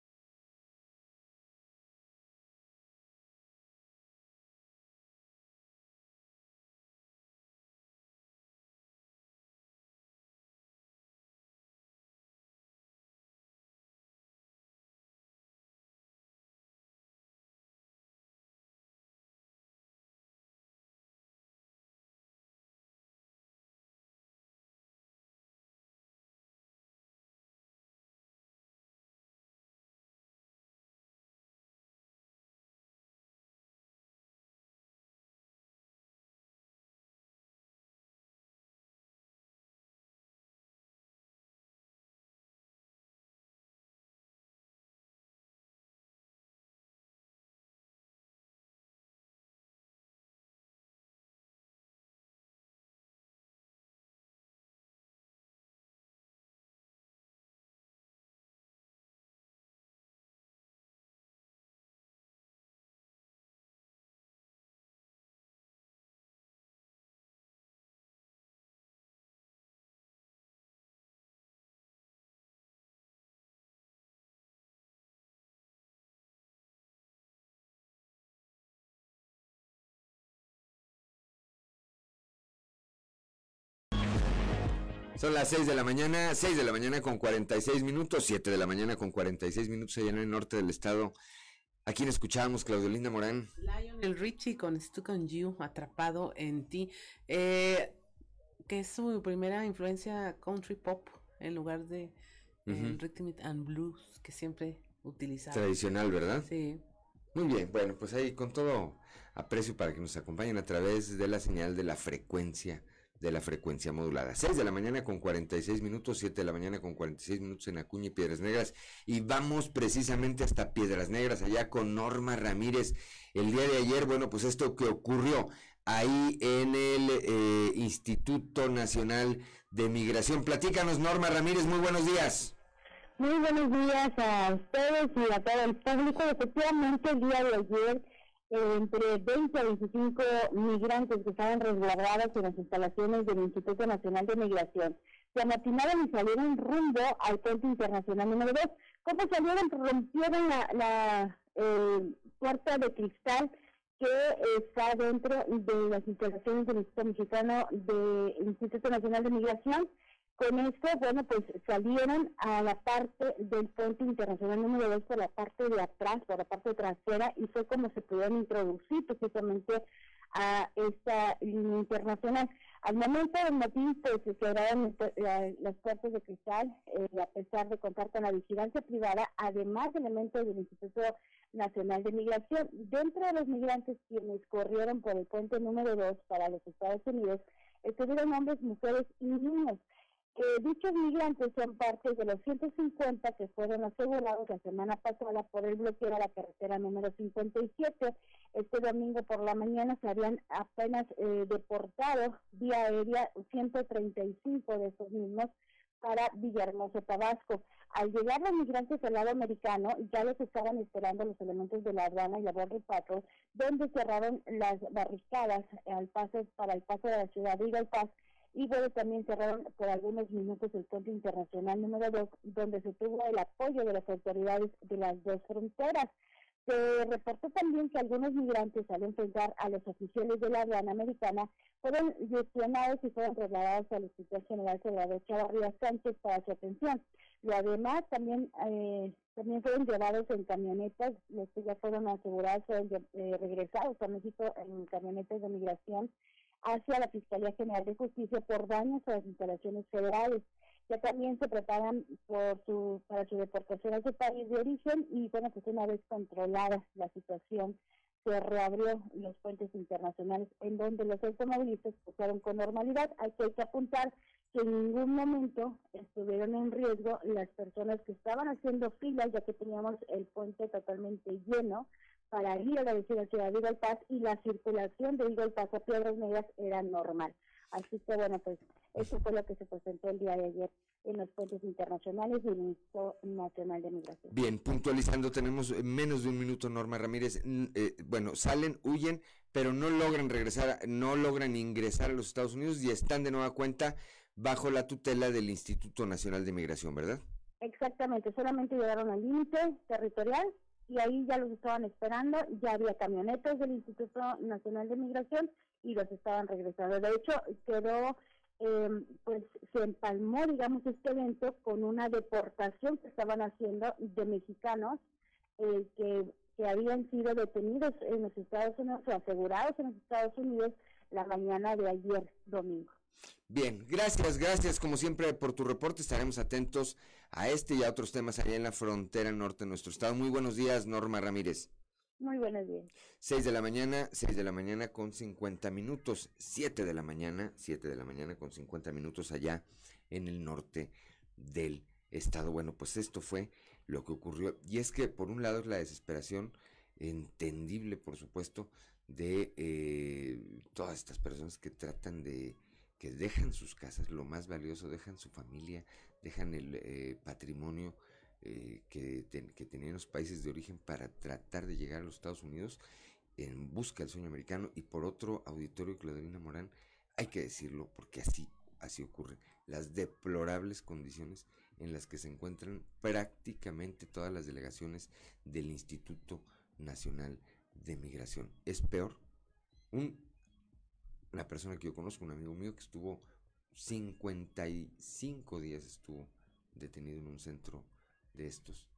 Son las 6 de la mañana, 6 de la mañana con 46 minutos, 7 de la mañana con 46 minutos allá en el norte del estado. ¿A quién escuchábamos, Claudio Linda Morán? Lionel Richie con Stuck on You, Atrapado en ti, eh, que es su primera influencia country pop en lugar de eh, rhythm and blues que siempre utilizaba. Tradicional, ¿verdad? Sí. Muy bien, bueno, pues ahí con todo aprecio para que nos acompañen a través de la señal de la frecuencia de la frecuencia modulada. 6 de la mañana con 46 minutos, 7 de la mañana con 46 minutos en Acuña y Piedras Negras. Y vamos precisamente hasta Piedras Negras, allá con Norma Ramírez. El día de ayer, bueno, pues esto que ocurrió ahí en el eh, Instituto Nacional de Migración. Platícanos, Norma Ramírez, muy buenos días. Muy buenos días a ustedes y a todo el público. Efectivamente, el día de ayer entre 20 a 25 migrantes que estaban resguardados en las instalaciones del Instituto Nacional de Migración. Se amotinaron y salieron rumbo al puente internacional número 2. ¿Cómo salieron? Rompieron la, la puerta de cristal que está dentro de las instalaciones del Instituto Mexicano del Instituto Nacional de Migración con esto, bueno, pues salieron a la parte del puente internacional número 2 por la parte de atrás, por la parte trasera, y fue como se pudieron introducir precisamente a esta línea internacional. Al momento del motivo, pues se quedaron las puertas de cristal, eh, a pesar de contar con la vigilancia privada, además de elementos del Instituto Nacional de Migración. Dentro de los migrantes quienes corrieron por el puente número 2 para los Estados Unidos, estuvieron hombres, mujeres y niños. Eh, dichos migrantes son parte de los 150 que fueron asegurados la semana pasada por el bloqueo a la carretera número 57. Este domingo por la mañana se habían apenas eh, deportado vía aérea 135 de esos mismos para Villahermosa, Tabasco. Al llegar los migrantes del lado americano, ya los estaban esperando los elementos de la aduana y la Border Patrol, donde cerraron las barricadas al paso, para el paso de la ciudad de Paz y bueno, también cerraron por algunos minutos el puente internacional número 2, donde se tuvo el apoyo de las autoridades de las dos fronteras. Se reportó también que algunos migrantes al enfrentar a los oficiales de la aduana americana fueron gestionados y fueron trasladados al Hospital General Salvador Chavarría Sánchez para su atención. Y además también eh, también fueron llevados en camionetas, los que ya fueron asegurados fueron eh, regresados a México en camionetas de migración hacia la Fiscalía General de Justicia por daños a las instalaciones federales. Ya también se preparan por su, para su deportación a su país de origen y bueno, pues una vez controlada la situación, se reabrió los puentes internacionales en donde los automovilistas pasaron con normalidad. Hay que, hay que apuntar que en ningún momento estuvieron en riesgo las personas que estaban haciendo filas, ya que teníamos el puente totalmente lleno para a la ciudad de Eagle Pass y la circulación de Eagle Pass a Piedras Negras era normal. Así que bueno, pues eso fue lo que se presentó el día de ayer en los puentes internacionales y el Instituto Nacional de Migración. Bien, puntualizando, tenemos menos de un minuto, Norma Ramírez. Eh, bueno, salen, huyen, pero no logran regresar, no logran ingresar a los Estados Unidos y están de nueva cuenta bajo la tutela del Instituto Nacional de Migración, ¿verdad? Exactamente, solamente llegaron al límite territorial y ahí ya los estaban esperando, ya había camionetas del Instituto Nacional de Migración y los estaban regresando. De hecho, quedó, eh, pues se empalmó, digamos, este evento con una deportación que estaban haciendo de mexicanos eh, que, que habían sido detenidos en los Estados Unidos o asegurados en los Estados Unidos la mañana de ayer domingo. Bien, gracias, gracias como siempre por tu reporte. Estaremos atentos a este y a otros temas allá en la frontera norte de nuestro estado. Muy buenos días, Norma Ramírez. Muy buenos días. 6 de la mañana, 6 de la mañana con 50 minutos, 7 de la mañana, 7 de la mañana con 50 minutos allá en el norte del estado. Bueno, pues esto fue lo que ocurrió. Y es que por un lado es la desesperación entendible, por supuesto, de eh, todas estas personas que tratan de que dejan sus casas, lo más valioso, dejan su familia, dejan el eh, patrimonio eh, que, que, tenían los países de origen para tratar de llegar a los Estados Unidos en busca del sueño americano y por otro auditorio Claudelina Morán, hay que decirlo porque así, así ocurre, las deplorables condiciones en las que se encuentran prácticamente todas las delegaciones del Instituto Nacional de Migración. Es peor un una persona que yo conozco, un amigo mío que estuvo 55 días estuvo detenido en un centro de estos,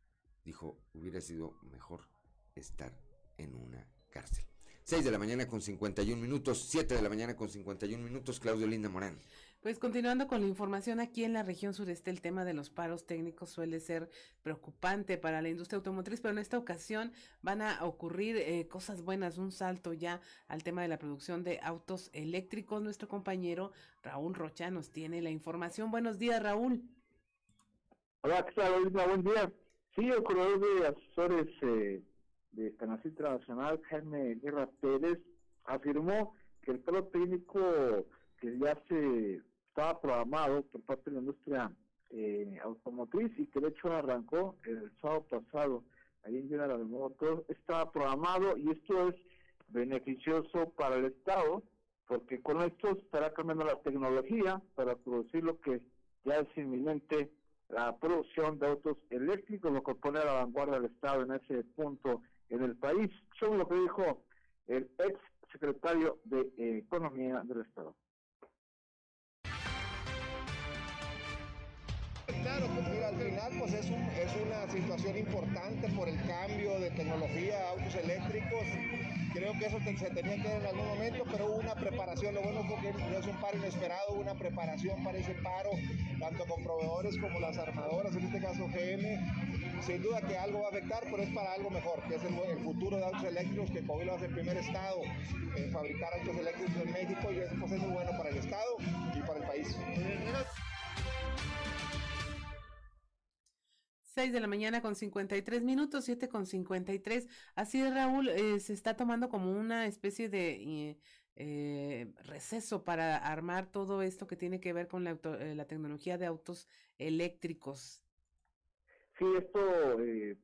dijo, hubiera sido mejor estar en una cárcel. 6 de la mañana con 51 minutos, 7 de la mañana con 51 minutos, Claudio Linda Morán. Pues continuando con la información, aquí en la región sureste el tema de los paros técnicos suele ser preocupante para la industria automotriz, pero en esta ocasión van a ocurrir eh, cosas buenas, un salto ya al tema de la producción de autos eléctricos. Nuestro compañero Raúl Rocha nos tiene la información. Buenos días, Raúl. Hola, ¿qué tal, Buen día. Sí, el corredor de asesores eh, de Canacil Internacional, Jaime Guerra Pérez, afirmó que el paro técnico que ya se estaba programado por parte de la industria eh, automotriz y que de hecho arrancó el sábado pasado ahí en General Motors, estaba programado y esto es beneficioso para el Estado porque con esto estará cambiando la tecnología para producir lo que ya es inminente la producción de autos eléctricos, lo que pone a la vanguardia del Estado en ese punto en el país. Eso lo que dijo el ex secretario de Economía del Estado. Claro, pues mira, al final pues es, un, es una situación importante por el cambio de tecnología autos eléctricos. Creo que eso se tenía que ver en algún momento, pero hubo una preparación. Lo bueno fue que no es un paro inesperado, hubo una preparación para ese paro, tanto con proveedores como las armadoras, en este caso GM. Sin duda que algo va a afectar, pero es para algo mejor, que es el, futuro de autos eléctricos, que Coahuila va a ser el primer estado en fabricar autos eléctricos en México y eso pues, es muy bueno para el estado y para el país. 6 de la mañana con 53 minutos, 7 con 53. Así es, Raúl, eh, se está tomando como una especie de eh, eh, receso para armar todo esto que tiene que ver con la, la tecnología de autos eléctricos. Sí, esto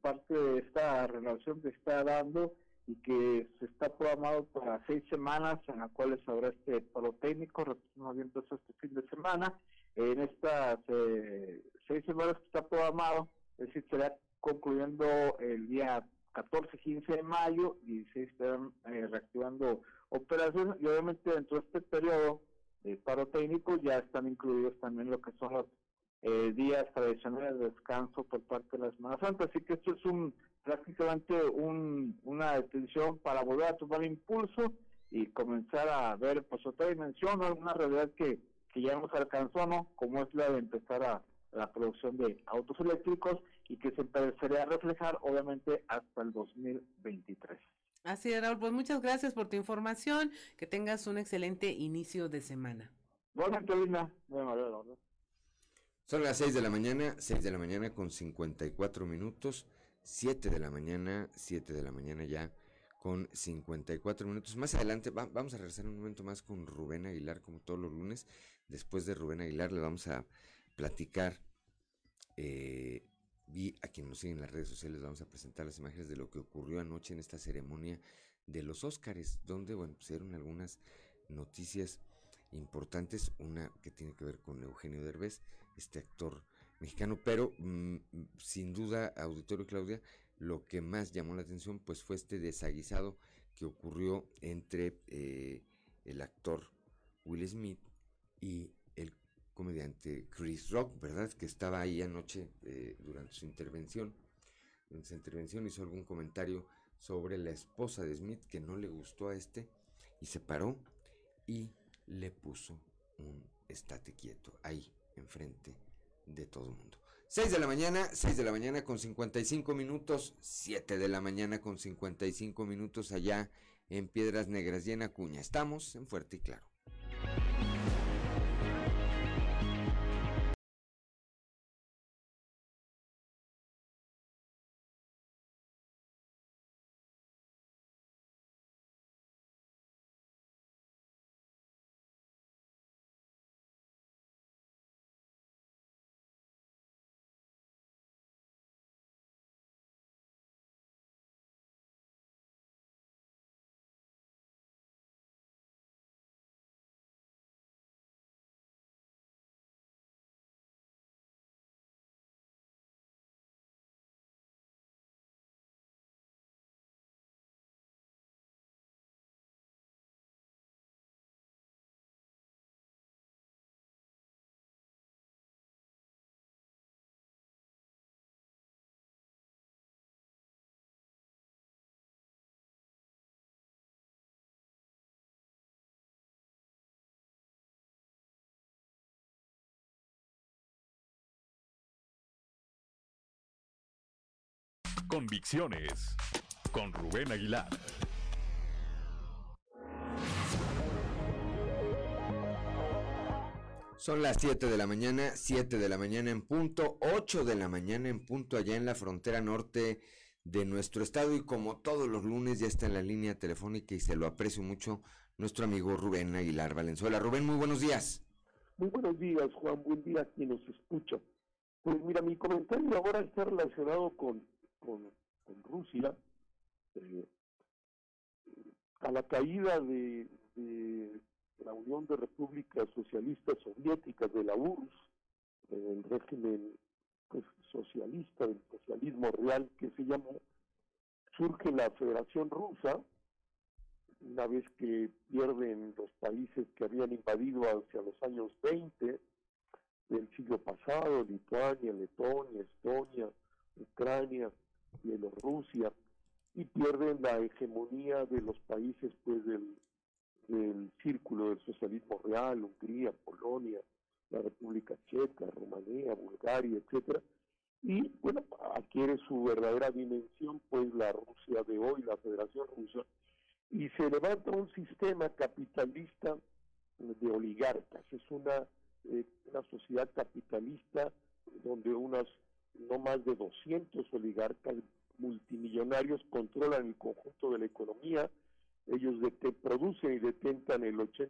parte de esta relación que está dando y que se está programado para seis semanas en las cuales habrá este paro técnico, bien este fin de semana. En estas seis semanas que está programado, es decir, estará concluyendo el día 14, 15 de mayo y se estarán eh, reactivando operaciones y obviamente dentro de este periodo de paro técnico ya están incluidos también lo que son los eh, días tradicionales de descanso por parte de la Semana Santa. Así que esto es un prácticamente un, una detención para volver a tomar impulso y comenzar a ver pues otra dimensión, una realidad que, que ya nos alcanzó, ¿no? Como es la de empezar a la producción de autos eléctricos y que se empezaría a reflejar obviamente hasta el 2023. Así es, Raúl. Pues muchas gracias por tu información. Que tengas un excelente inicio de semana. Buenas, Linda. Son las 6 de la mañana, 6 de la mañana con 54 minutos, 7 de la mañana, 7 de la mañana ya con 54 minutos. Más adelante vamos a regresar un momento más con Rubén Aguilar, como todos los lunes. Después de Rubén Aguilar le vamos a platicar. Eh, vi a quien nos sigue en las redes sociales, vamos a presentar las imágenes de lo que ocurrió anoche en esta ceremonia de los Óscares, donde, bueno, pues algunas noticias importantes, una que tiene que ver con Eugenio Derbez, este actor mexicano, pero mm, sin duda, auditorio Claudia, lo que más llamó la atención pues fue este desaguisado que ocurrió entre eh, el actor Will Smith y el comediante Chris Rock, ¿verdad? Que estaba ahí anoche eh, durante su intervención. Durante su intervención hizo algún comentario sobre la esposa de Smith que no le gustó a este y se paró y le puso un estate quieto ahí enfrente de todo el mundo. 6 de la mañana, 6 de la mañana con 55 minutos, 7 de la mañana con 55 minutos allá en Piedras Negras y en Acuña. Estamos en Fuerte y Claro. Convicciones con Rubén Aguilar. Son las 7 de la mañana, 7 de la mañana en punto, 8 de la mañana en punto allá en la frontera norte de nuestro estado y como todos los lunes ya está en la línea telefónica y se lo aprecio mucho nuestro amigo Rubén Aguilar Valenzuela. Rubén, muy buenos días. Muy buenos días, Juan. Buen día a quien nos escucha. Pues mira, mi comentario ahora está relacionado con con, Rusia, eh, a la caída de, la Unión de Repúblicas Socialistas Soviéticas, de la URSS, el régimen pues, socialista, el socialismo real que se llamó, surge la Federación Rusa, una vez que pierden los países que habían invadido hacia los años 20 del siglo pasado, Lituania, Letonia, Estonia, Ucrania, Bielorrusia, y pierden la hegemonía de los países pues del, del círculo del socialismo real, Hungría, Polonia, la República Checa, Rumanía, Bulgaria, etcétera, y bueno, adquiere su verdadera dimensión pues la Rusia de hoy, la Federación Rusa, y se levanta un sistema capitalista de oligarcas, es una, eh, una sociedad capitalista donde unas no más de 200 oligarcas multimillonarios controlan el conjunto de la economía, ellos producen y detentan el 80%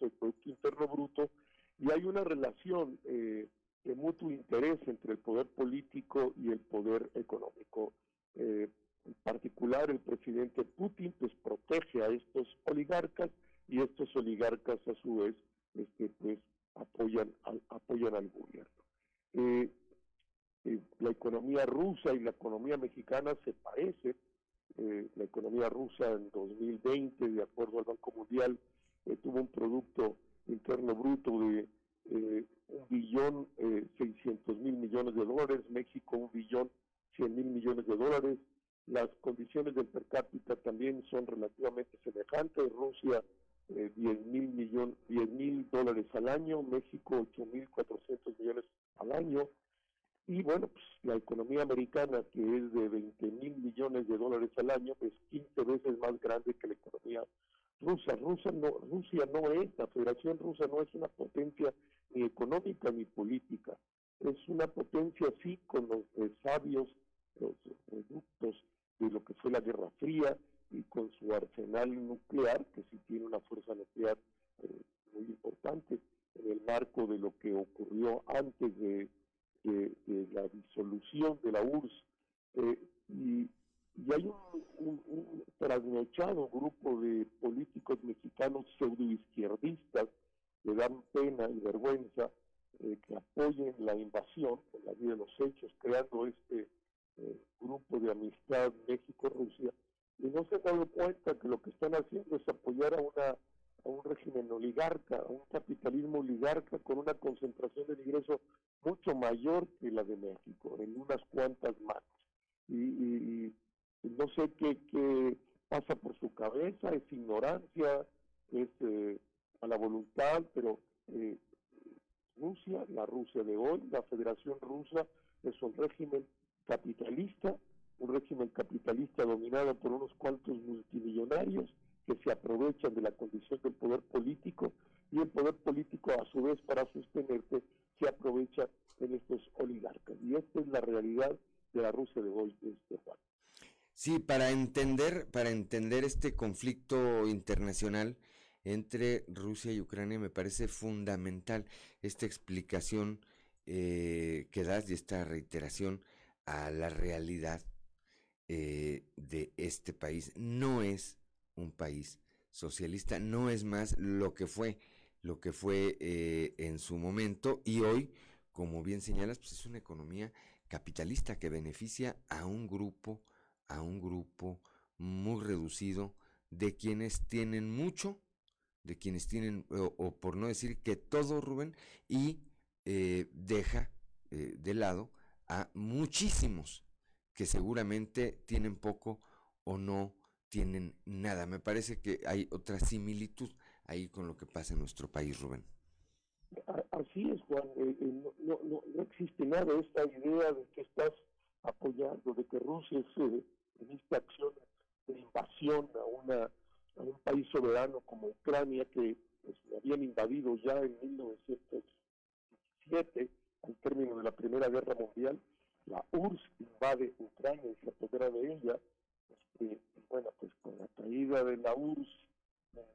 del Producto Interno Bruto y hay una relación eh, de mutuo interés entre el poder político y el poder económico. Eh, en particular, el presidente Putin pues protege a estos oligarcas y estos oligarcas a su vez este, pues apoyan al, apoyan al gobierno. Eh, eh, la economía rusa y la economía mexicana se parecen. Eh, la economía rusa en 2020, de acuerdo al Banco Mundial, eh, tuvo un Producto Interno Bruto de un billón seiscientos mil millones de dólares, México un billón cien mil millones de dólares. Las condiciones del per cápita también son relativamente semejantes. Rusia 10 mil millones, 10 mil dólares al año, México 8 mil 400 millones al año. Y bueno, pues la economía americana, que es de 20 mil millones de dólares al año, es 15 veces más grande que la economía rusa. Rusia no, Rusia no es, la Federación Rusa no es una potencia ni económica ni política. Es una potencia, sí, con los sabios, los productos de lo que fue la Guerra Fría y con su arsenal nuclear, que sí tiene una fuerza nuclear eh, muy importante en el marco de lo que ocurrió antes de de, la disolución de la URSS eh, y, hay un, un, trasnochado grupo de políticos mexicanos pseudoizquierdistas que dan pena y vergüenza eh, que apoyen la invasión en la vida de los hechos, creando este eh, grupo de amistad México-Rusia, y no se han dado cuenta que lo que están haciendo es apoyar a, una, a un régimen oligarca, a un capitalismo oligarca con una concentración de ingreso mucho mayor que la de México, en unas cuantas manos. Y, no sé qué, qué, pasa por su cabeza, es ignorancia, es eh, a la voluntad, pero eh, Rusia, la Rusia de hoy, la Federación Rusa, es un régimen capitalista, un régimen capitalista dominado por unos cuantos multimillonarios que se aprovechan de la condición del poder político y el poder político a su vez para sostenerse aprovecha en estos oligarcas. Y esta es la realidad de la Rusia de hoy, este Juan. Sí, para entender, para entender este conflicto internacional entre Rusia y Ucrania me parece fundamental esta explicación eh, que das y esta reiteración a la realidad eh, de este país. No es un país socialista, no es más lo que fue, lo que fue eh, en su momento y hoy, como bien señalas, pues es una economía capitalista que beneficia a un grupo, a un grupo muy reducido de quienes tienen mucho, de quienes tienen, o, por no decir que todo, Rubén, y eh, deja de lado a muchísimos que seguramente tienen poco o no tienen nada. Me parece que hay otra similitud ahí con lo que pasa en nuestro país, Rubén. Así es, Juan. Eh, eh, no, no, no, existe nada esta idea de que estás apoyando, de que Rusia es eh, en esta acción de invasión a, una, a un país soberano como Ucrania, que pues, habían invadido ya en 1917 al término de la Primera Guerra Mundial, la URSS invade Ucrania y se apodera de ella. Este, bueno, pues con la caída de la URSS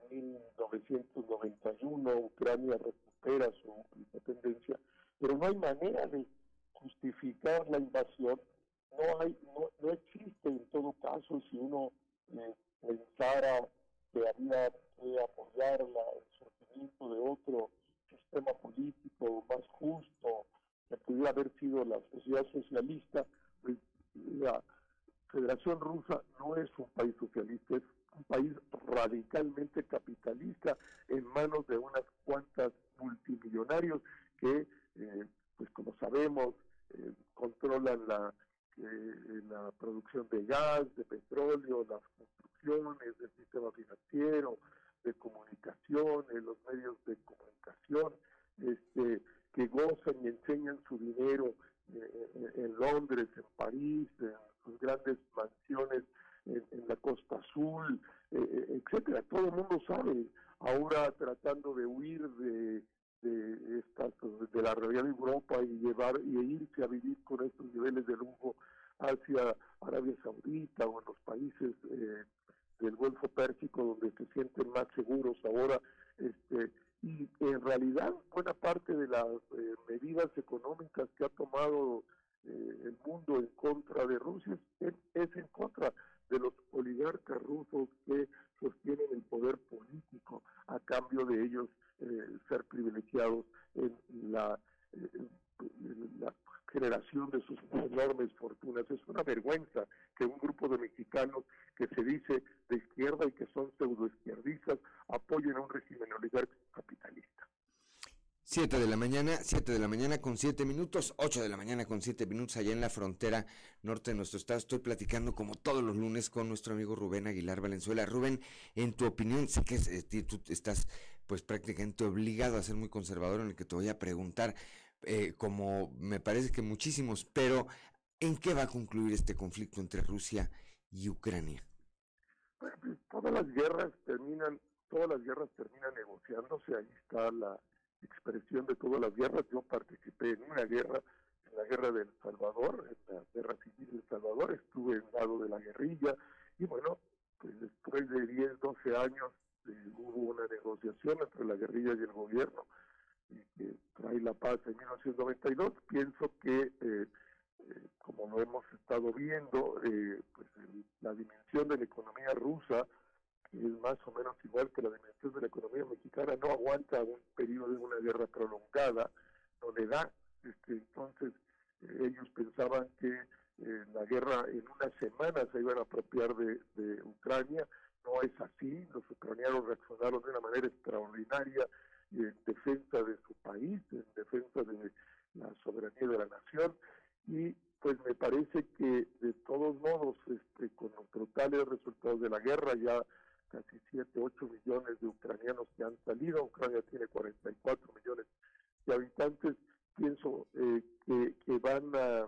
en 1991, Ucrania recupera su independencia, pero no hay manera de justificar la invasión. No hay, no, no existe en todo caso si uno eh, pensara que había que apoyar la, el surgimiento de otro sistema político más justo, que pudiera haber sido la sociedad socialista, pues, la Federación Rusa no es un país socialista, es un país radicalmente capitalista en manos de unas cuantas multimillonarios que, eh, pues como sabemos, eh, controlan la, eh, la producción de gas, de petróleo, las construcciones, del sistema financiero, de comunicaciones, los medios de comunicación, este, que gozan y enseñan su dinero en Londres, en París, en sus grandes mansiones en, la Costa Azul, eh, etcétera. Todo el mundo sabe. Ahora tratando de huir de, de, de la realidad de Europa y llevar y irse a vivir con estos niveles de lujo hacia Arabia Saudita o en los países del Golfo Pérsico donde se sienten más seguros ahora este y en realidad buena parte de las eh, medidas económicas que ha tomado eh, el mundo en contra de Rusia de la mañana con 7 minutos, 8 de la mañana con 7 minutos allá en la frontera norte de nuestro estado. Estoy platicando como todos los lunes con nuestro amigo Rubén Aguilar Valenzuela. Rubén, en tu opinión, sé que eh, tú estás pues prácticamente obligado a ser muy conservador en el que te voy a preguntar, eh, como me parece que muchísimos, pero ¿en qué va a concluir este conflicto entre Rusia y Ucrania? Todas las guerras terminan, todas las guerras terminan negociándose, ahí está la expresión de todas las guerras. Yo participé en una guerra, en la guerra del Salvador, en la guerra civil del Salvador, estuve en lado de la guerrilla y bueno, pues después de 10, 12 años eh, hubo una negociación entre la guerrilla y el gobierno y que trae la paz en 1992, pienso que, eh, eh, como lo hemos estado viendo, eh, pues la dimensión de la economía rusa, es más o menos igual que la dimensión de la economía mexicana, no aguanta un periodo de una guerra prolongada, no pensaban que eh, la guerra en una semana se iban a apropiar de, de Ucrania. No es así, los ucranianos reaccionaron de una manera extraordinaria en defensa de su país, en defensa de la soberanía de la nación. Y pues me parece que de todos modos, este, con los brutales resultados de la guerra, ya casi 7, 8 millones de ucranianos que han salido, Ucrania tiene 44 millones de habitantes, pienso eh, que, que, van, a,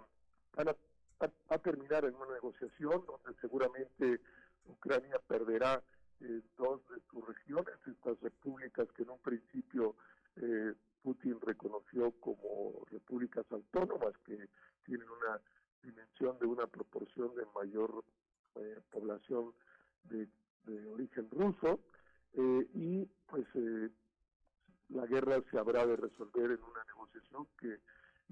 van a, terminar en una negociación donde seguramente Ucrania perderá eh, dos de sus regiones, estas repúblicas que en un principio eh, Putin reconoció como repúblicas autónomas que tienen una dimensión de una proporción de mayor eh, población de, de, origen ruso eh, y pues eh, la guerra se habrá de resolver en una negociación que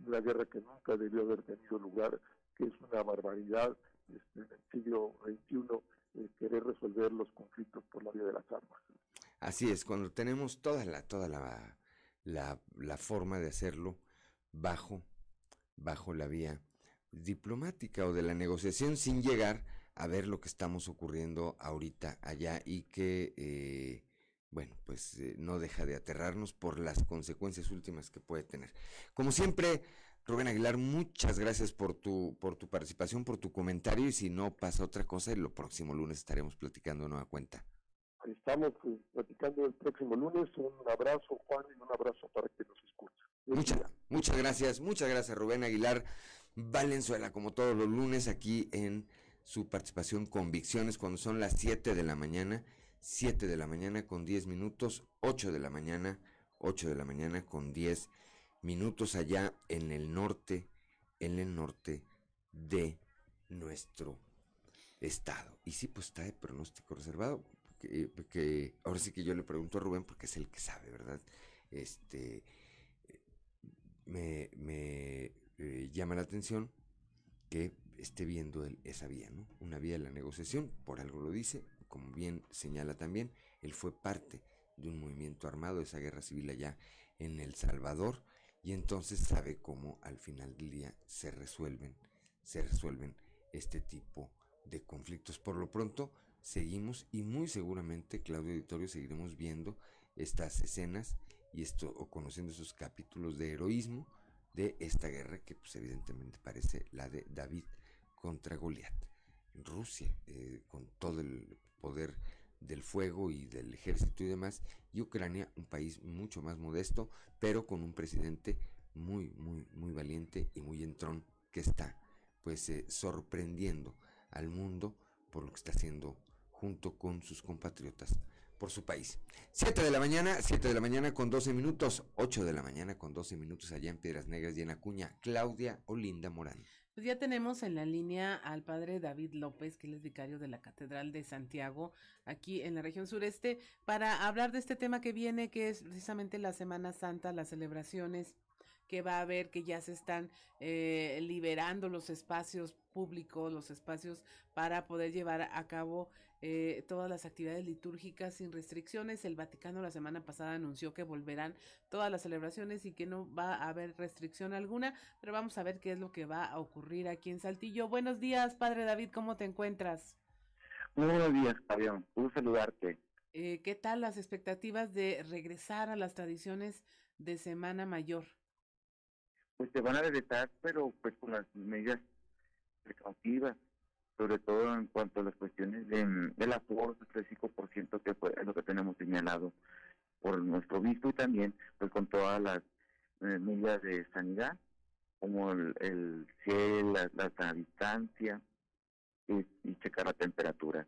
una guerra que nunca debió haber tenido lugar que es una barbaridad este, en el siglo XXI querer resolver los conflictos por la vía de las armas. Así es cuando tenemos toda la toda la la, la forma de hacerlo bajo, bajo la vía diplomática o de la negociación sin llegar a ver lo que estamos ocurriendo ahorita allá y que, eh, bueno, pues eh, no deja de aterrarnos por las consecuencias últimas que puede tener. Como siempre, Rubén Aguilar, muchas gracias por tu, por tu participación, por tu comentario y si no pasa otra cosa, el próximo lunes estaremos platicando nueva cuenta. Estamos pues, platicando el próximo lunes. Un abrazo, Juan, y un abrazo para que nos escuche. Muchas, muchas gracias, muchas gracias, Rubén Aguilar Valenzuela, como todos los lunes, aquí en su participación Convicciones, cuando son las 7 de la mañana, 7 de la mañana con 10 minutos, 8 de la mañana, 8 de la mañana con 10 minutos allá en el norte, en el norte de nuestro estado. Y sí, pues está de pronóstico reservado que, ahora sí que yo le pregunto a Rubén porque es el que sabe, ¿verdad? Este, me, me eh, llama la atención que esté viendo él esa vía, ¿no? Una vía de la negociación, por algo lo dice, como bien señala también, él fue parte de un movimiento armado, de esa guerra civil allá en El Salvador, y entonces sabe cómo al final del día se resuelven, se resuelven este tipo de conflictos. Por lo pronto, seguimos y muy seguramente, Claudio Editorio, seguiremos viendo estas escenas y esto o conociendo esos capítulos de heroísmo de esta guerra que pues evidentemente parece la de David contra Goliat. Rusia, eh, con todo el poder del fuego y del ejército y demás, y Ucrania, un país mucho más modesto, pero con un presidente muy, muy, muy valiente y muy entrón que está pues eh, sorprendiendo al mundo por lo que está haciendo junto con sus compatriotas por su país. 7 de la mañana, 7 de la mañana con 12 minutos, 8 de la mañana con 12 minutos allá en Piedras Negras y en Acuña, Claudia Olinda Morán. Pues ya tenemos en la línea al padre David López, que es vicario de la Catedral de Santiago, aquí en la región sureste, para hablar de este tema que viene, que es precisamente la Semana Santa, las celebraciones que va a haber, que ya se están eh, liberando los espacios públicos, los espacios para poder llevar a cabo eh, todas las actividades litúrgicas sin restricciones. El Vaticano la semana pasada anunció que volverán todas las celebraciones y que no va a haber restricción alguna, pero vamos a ver qué es lo que va a ocurrir aquí en Saltillo. Buenos días, Padre David, ¿cómo te encuentras? Muy buenos días, Fabián. Un saludarte. Eh, ¿Qué tal las expectativas de regresar a las tradiciones de Semana Mayor? Pues se van a regresar, pero pues con las medidas precautivas sobre todo en cuanto a las cuestiones de, del aforo del 5% que fue lo que tenemos señalado por nuestro visto y también pues con todas las eh, medidas de sanidad como el, el cielo, la, la, distancia y, y checar la temperatura.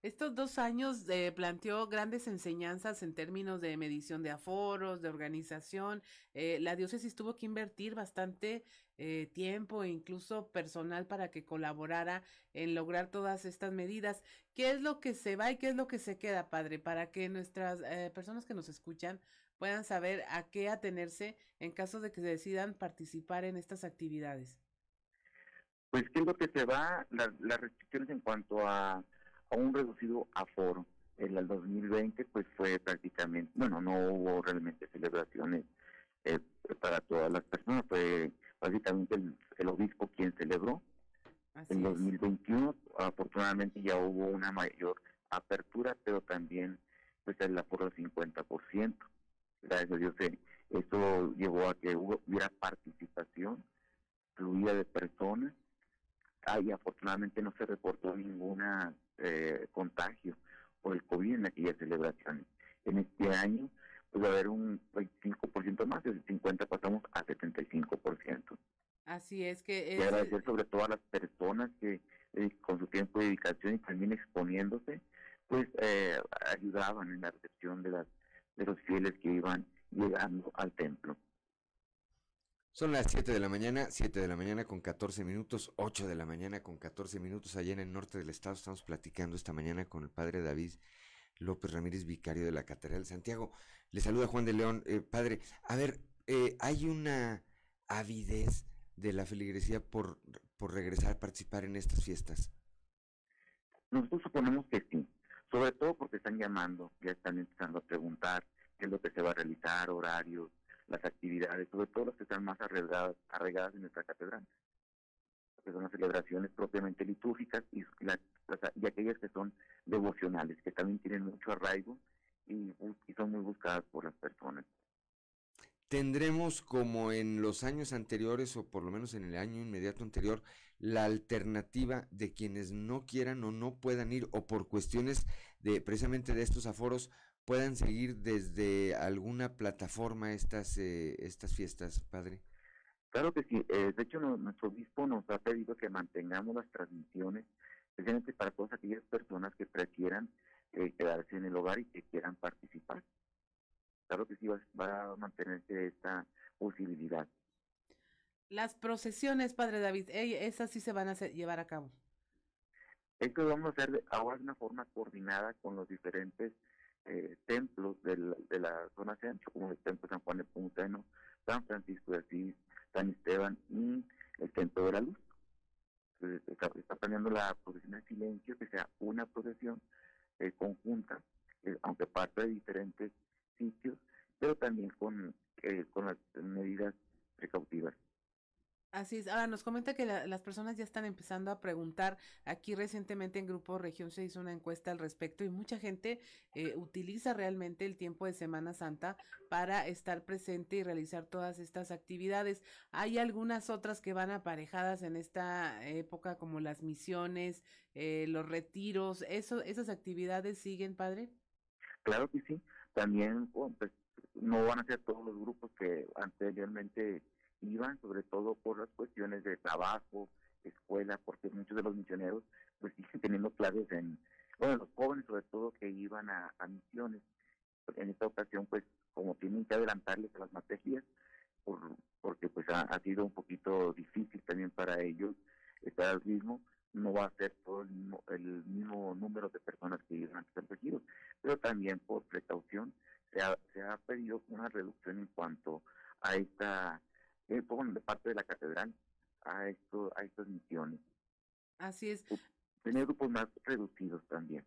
Estos dos años eh, planteó grandes enseñanzas en términos de medición de aforos, de organización. Eh, la diócesis tuvo que invertir bastante eh, tiempo e incluso personal para que colaborara en lograr todas estas medidas. ¿Qué es lo que se va y qué es lo que se queda, padre? Para que nuestras eh, personas que nos escuchan puedan saber a qué atenerse en caso de que decidan participar en estas actividades. Pues, ¿qué es lo que se va? las restricciones en cuanto a a un reducido aforo. En el 2020 pues fue prácticamente, bueno, no hubo realmente celebraciones eh, para todas las personas, fue básicamente el, obispo quien celebró. en 2021 afortunadamente ya hubo una mayor apertura, pero también pues el aforo del 50%. Gracias a Dios eh, esto llevó a que hubiera participación fluida de personas ah, y afortunadamente no se reportó ninguna eh, contagio por el COVID en aquellas celebraciones. En este año pues va a haber un 25% más, desde 50 pasamos a 75%. Así es que... Es... Y agradecer sobre todo a las personas que eh, con su tiempo de dedicación y también exponiéndose, pues eh, ayudaban en la recepción de, las, de los fieles que iban llegando al templo. Son las 7 de la mañana, 7 de la mañana con 14 minutos, 8 de la mañana con 14 minutos allá en el norte del estado. Estamos platicando esta mañana con el padre David López Ramírez, vicario de la Catedral de Santiago. Le saluda Juan de León. Eh, padre, a ver, eh, hay una avidez de la feligresía por, por regresar a participar en estas fiestas. Nosotros suponemos que sí, sobre todo porque están llamando, ya están empezando a preguntar qué es lo que se va a realizar, horarios, las actividades, sobre todo las que están más arraigadas, arraigadas en nuestra catedral, que son las celebraciones propiamente litúrgicas y, y aquellas que son devocionales, que también tienen mucho arraigo y, y son muy buscadas por las personas. Tendremos como en los años anteriores o por lo menos en el año inmediato anterior la alternativa de quienes no quieran o no puedan ir o por cuestiones de precisamente de estos aforos puedan seguir desde alguna plataforma estas, eh, estas fiestas, padre? Claro que sí. Eh, de hecho, nuestro obispo nos ha pedido que mantengamos las transmisiones, especialmente para todas aquellas personas que prefieran eh, quedarse en el hogar y que quieran participar. Claro que sí va, a mantenerse esta posibilidad. Las procesiones, Padre David, esas sí se van a llevar a cabo. Esto lo vamos a hacer ahora de una forma coordinada con los diferentes eh, templos de la zona centro, como el templo San Juan de Punteno, San Francisco de Asís, San Esteban y el Templo de la Luz. está, planeando la procesión en silencio, que sea una procesión eh, conjunta, eh, aunque parte de diferentes sitios, pero también con, con las medidas precautivas. Así es. Ahora nos comenta que las personas ya están empezando a preguntar. Aquí recientemente en Grupo Región se hizo una encuesta al respecto y mucha gente eh, utiliza realmente el tiempo de Semana Santa para estar presente y realizar todas estas actividades. Hay algunas otras que van aparejadas en esta época como las misiones, eh, los retiros. Eso, ¿Esas actividades siguen, padre? Claro que sí. También pues, no van a ser todos los grupos que anteriormente iban sobre todo por las cuestiones de trabajo, escuela, porque muchos de los misioneros pues siguen teniendo clases en, bueno, los jóvenes sobre todo que iban a, misiones. En esta ocasión pues como tienen que adelantarles las materias, por, porque pues ha, sido un poquito difícil también para ellos estar al ritmo, no va a ser todo el mismo, el mismo número de personas que iban a ser regidos, pero también por precaución se ha pedido una reducción en cuanto a esta eh, de parte de la catedral a, esto, a estas misiones. Así es. Tener grupos más reducidos también.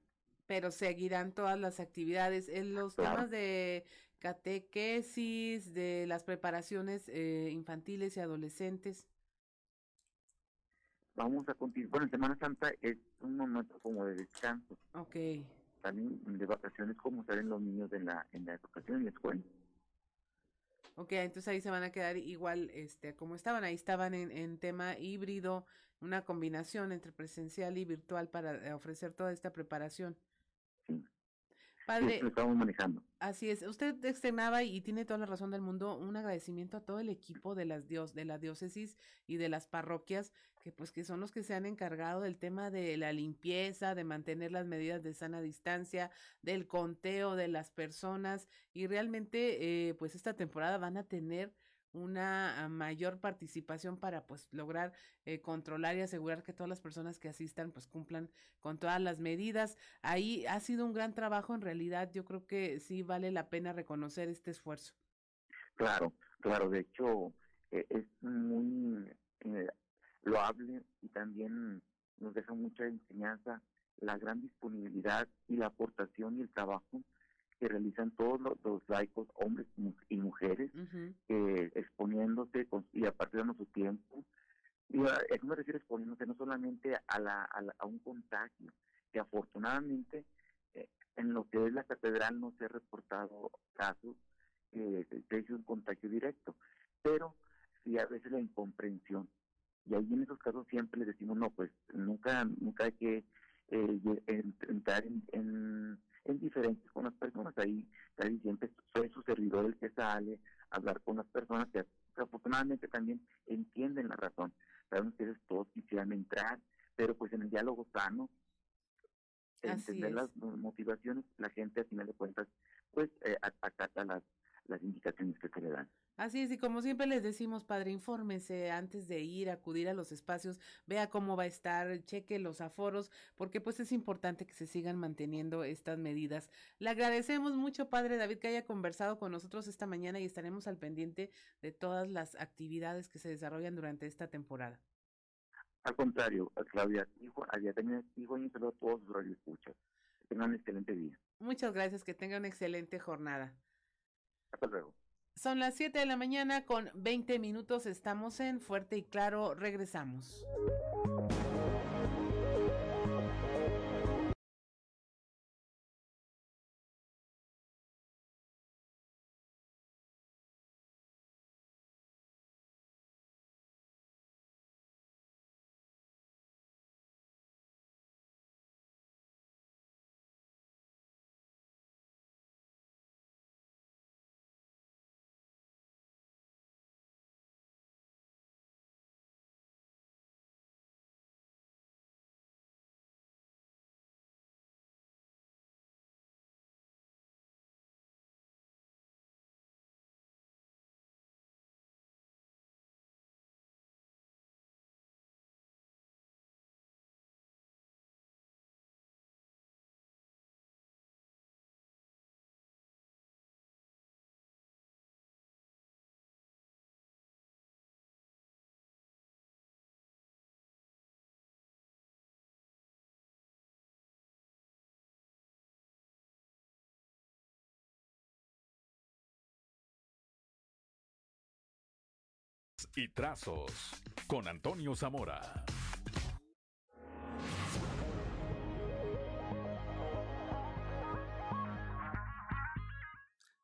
Pero seguirán todas las actividades. En los temas de catequesis, de las preparaciones eh, infantiles y adolescentes. Vamos a continuar. Bueno, Semana Santa es un momento como de descanso. Ok. Salen de vacaciones como salen los niños en la, en la educación y la escuela. Ok, entonces ahí se van a quedar igual este, como estaban. Ahí estaban en, en tema híbrido, una combinación entre presencial y virtual para eh, ofrecer toda esta preparación. Padre, estamos manejando. Así es. Usted externaba y tiene toda la razón del mundo un agradecimiento a todo el equipo de las dios, de la diócesis y de las parroquias que pues que son los que se han encargado del tema de la limpieza, de mantener las medidas de sana distancia, del conteo de las personas y realmente eh, pues esta temporada van a tener una ah, mayor participación para pues lograr eh, controlar y asegurar que todas las personas que asistan pues cumplan con todas las medidas. Ahí ha sido un gran trabajo en realidad, yo creo que sí vale la pena reconocer este esfuerzo. Claro, claro, de hecho eh, es muy eh, loable y también nos deja mucha enseñanza la gran disponibilidad y la aportación y el trabajo que realizan todos los, los laicos, hombres y mujeres, eh, exponiéndose con, y apartando su tiempo. Y a eso me refiero exponiéndose no solamente a, la, a, un contagio, que afortunadamente eh, en lo que es la catedral no se ha reportado casos eh, de un contagio directo, pero sí a veces la incomprensión. Y ahí en esos casos siempre les decimos, no, pues nunca, nunca hay que eh, entrar en, en, en, diferencias con las personas. Ahí casi siempre soy su servidor el que sale a hablar con las personas que, afortunadamente también entienden la razón. Sabemos que todos quisieran entrar, pero pues en el diálogo sano, entender las motivaciones, la gente a final de cuentas pues eh, acata las, las indicaciones que se le dan. Así es, y como siempre les decimos, padre, infórmese antes de ir, acudir a los espacios, vea cómo va a estar, cheque los aforos, porque pues es importante que se sigan manteniendo estas medidas. Le agradecemos mucho, padre David, que haya conversado con nosotros esta mañana y estaremos al pendiente de todas las actividades que se desarrollan durante esta temporada. Al contrario, Claudia, hijo, había tenido hijo y a todos los escuchas. Que tengan un excelente día. Muchas gracias, que tengan una excelente jornada. Hasta luego. Son las 7 de la mañana con 20 minutos. Estamos en Fuerte y Claro. Regresamos. Y trazos con Antonio Zamora.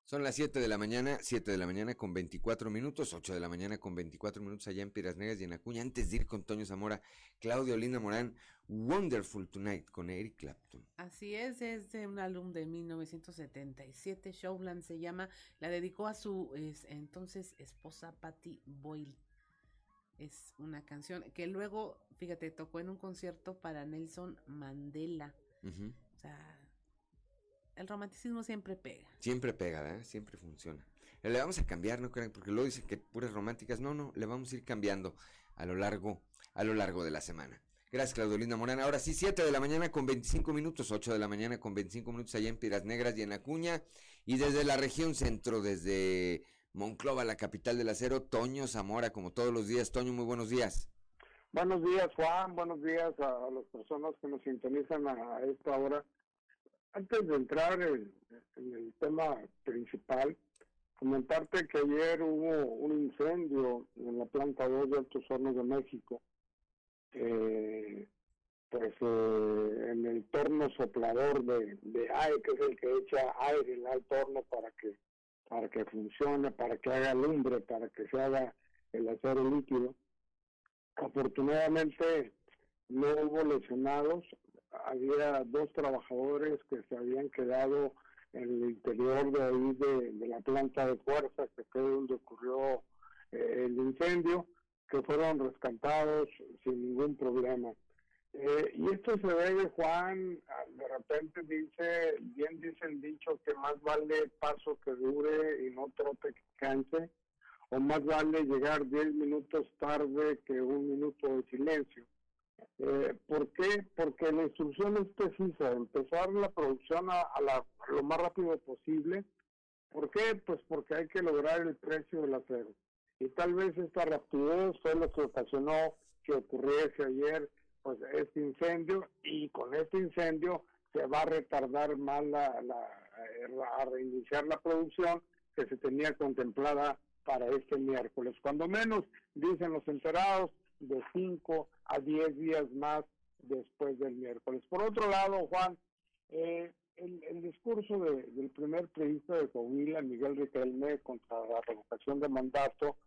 Son las 7 de la mañana, 7 de la mañana con 24 minutos, 8 de la mañana con 24 minutos allá en Piras Negras y en Acuña. Antes de ir con Toño Zamora, Claudio Linda Morán, Wonderful Tonight con Eric Clapton. Así es, es de un álbum de 1977, Showland se llama, la dedicó a su entonces esposa Patty Boyle. Es una canción que luego, fíjate, tocó en un concierto para Nelson Mandela. O sea, el romanticismo siempre pega. Siempre pega, ¿verdad? Siempre funciona. Le vamos a cambiar, ¿no creen? Porque luego dicen que puras románticas. No, no, le vamos a ir cambiando a lo largo, a lo largo de la semana. Gracias, Claudio Morán. Ahora sí, 7 de la mañana con 25 minutos, 8 de la mañana con 25 minutos allá en Piras Negras y en Acuña. Y desde la región centro, desde Monclova, la capital del acero, Toño Zamora, como todos los días. Toño, muy buenos días. Buenos días, Juan. Buenos días a, las personas que nos sintonizan a esta hora antes de entrar en, el tema principal, comentarte que ayer hubo un incendio en la planta 2 de Altos Hornos de México. Eh, pues eh, en el torno soplador de, de aire, que es el que echa aire al torno para que para que funcione, para que haga lumbre, para que se haga el acero líquido. Afortunadamente no hubo lesionados, había dos trabajadores que se habían quedado en el interior de ahí de, la planta de fuerza, que fue donde ocurrió eh, el incendio, que fueron rescatados sin ningún problema. Eh, y esto se ve, Juan, de repente dice, bien dice el dicho que más vale paso que dure y no trote que canse, o más vale llegar 10 minutos tarde que un minuto de silencio. Eh, ¿Por qué? Porque la instrucción es precisa, empezar la producción a, lo más rápido posible. ¿Por qué? Pues porque hay que lograr el precio del acero. Y tal vez esta rapidez fue lo que ocasionó que ocurriese ayer pues este incendio y con este incendio se va a retardar más la, a reiniciar la producción que se tenía contemplada para este miércoles. Cuando menos, dicen los enterados, de 5 a 10 días más después del miércoles. Por otro lado, Juan, eh, el, discurso del primer periodista de Coahuila, Miguel Riquelme, contra la revocación de mandato,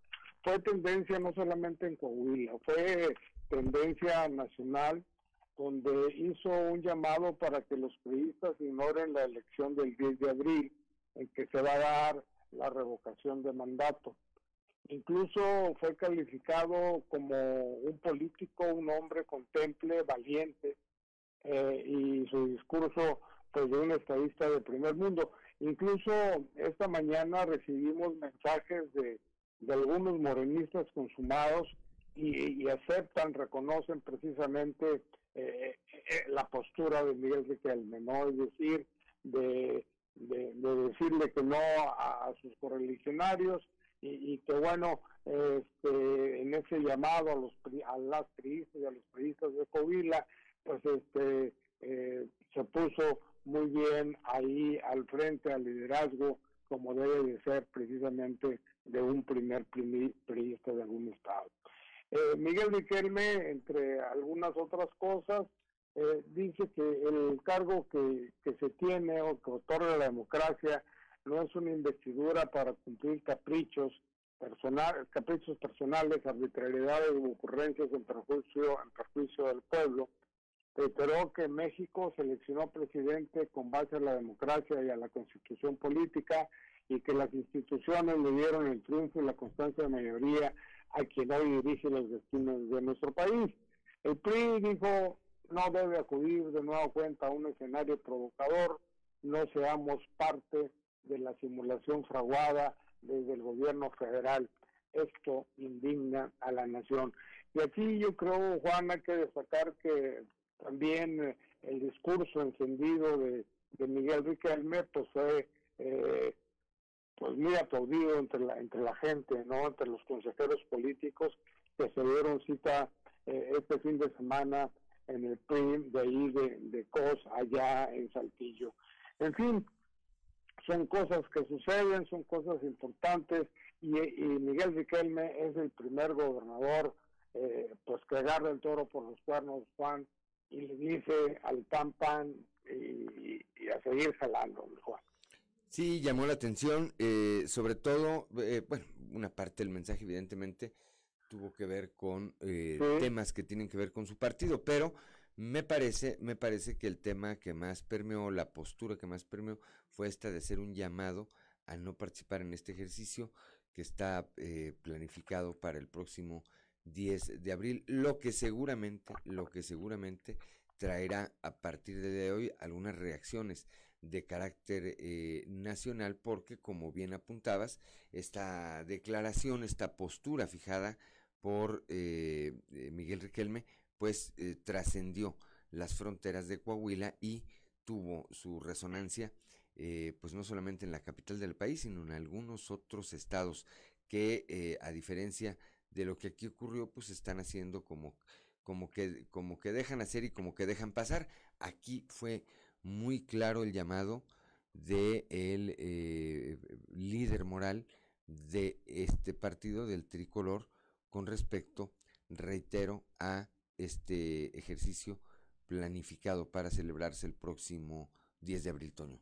fue tendencia no solamente en Coahuila, fue tendencia nacional, donde hizo un llamado para que los periodistas ignoren la elección del 10 de abril, en que se va a dar la revocación de mandato. Incluso fue calificado como un político, un hombre contemple, valiente, eh, y su discurso pues de un estadista de primer mundo. Incluso esta mañana recibimos mensajes de, algunos morenistas consumados y, aceptan, reconocen precisamente eh, eh, la postura de Miguel Riquelme, ¿no? Es decir, de, decirle que no a, sus correligionarios y, que bueno, este, en ese llamado a los a las priistas y a los priistas de Covila, pues este eh, se puso muy bien ahí al frente, al liderazgo, como debe de ser precisamente de un primer periodista de algún estado. Eh, Miguel Riquelme, entre algunas otras cosas, eh, dice que el cargo que, que se tiene o que otorga la democracia no es una investidura para cumplir caprichos personal, caprichos personales, arbitrariedades o ocurrencias en perjuicio, en perjuicio del pueblo, reiteró que México seleccionó presidente con base a la democracia y a la constitución política y que las instituciones le dieron el triunfo y la constancia de mayoría a quien hoy dirige los destinos de nuestro país. El PRI dijo no debe acudir de nuevo cuenta a un escenario provocador, no seamos parte de la simulación fraguada desde el gobierno federal. Esto indigna a la nación. Y aquí yo creo, Juan, hay que destacar que también eh, el discurso encendido de, Miguel Riquelme pues fue eh, pues muy aplaudido entre la entre la gente no entre los consejeros políticos que se dieron cita eh, este fin de semana en el PRI de ahí de, de COS allá en Saltillo en fin son cosas que suceden son cosas importantes y, y Miguel Riquelme es el primer gobernador pues que agarra el toro por los cuernos Juan y le dice al pan pan y, a seguir jalando, Juan. Sí, llamó la atención, eh, sobre todo, eh, bueno, una parte del mensaje evidentemente tuvo que ver con eh, temas que tienen que ver con su partido, pero me parece, me parece que el tema que más permeó, la postura que más permeó, fue esta de hacer un llamado a no participar en este ejercicio que está planificado para el próximo 10 de abril, lo que seguramente, lo que seguramente traerá a partir de hoy algunas reacciones de carácter eh, nacional porque como bien apuntabas esta declaración esta postura fijada por eh, eh, Miguel Riquelme pues trascendió las fronteras de Coahuila y tuvo su resonancia pues no solamente en la capital del país sino en algunos otros estados que a diferencia de lo que aquí ocurrió, pues están haciendo como, como, que, como que dejan hacer y como que dejan pasar. Aquí fue muy claro el llamado de el eh, líder moral de este partido del tricolor con respecto, reitero, a este ejercicio planificado para celebrarse el próximo 10 de abril, Toño.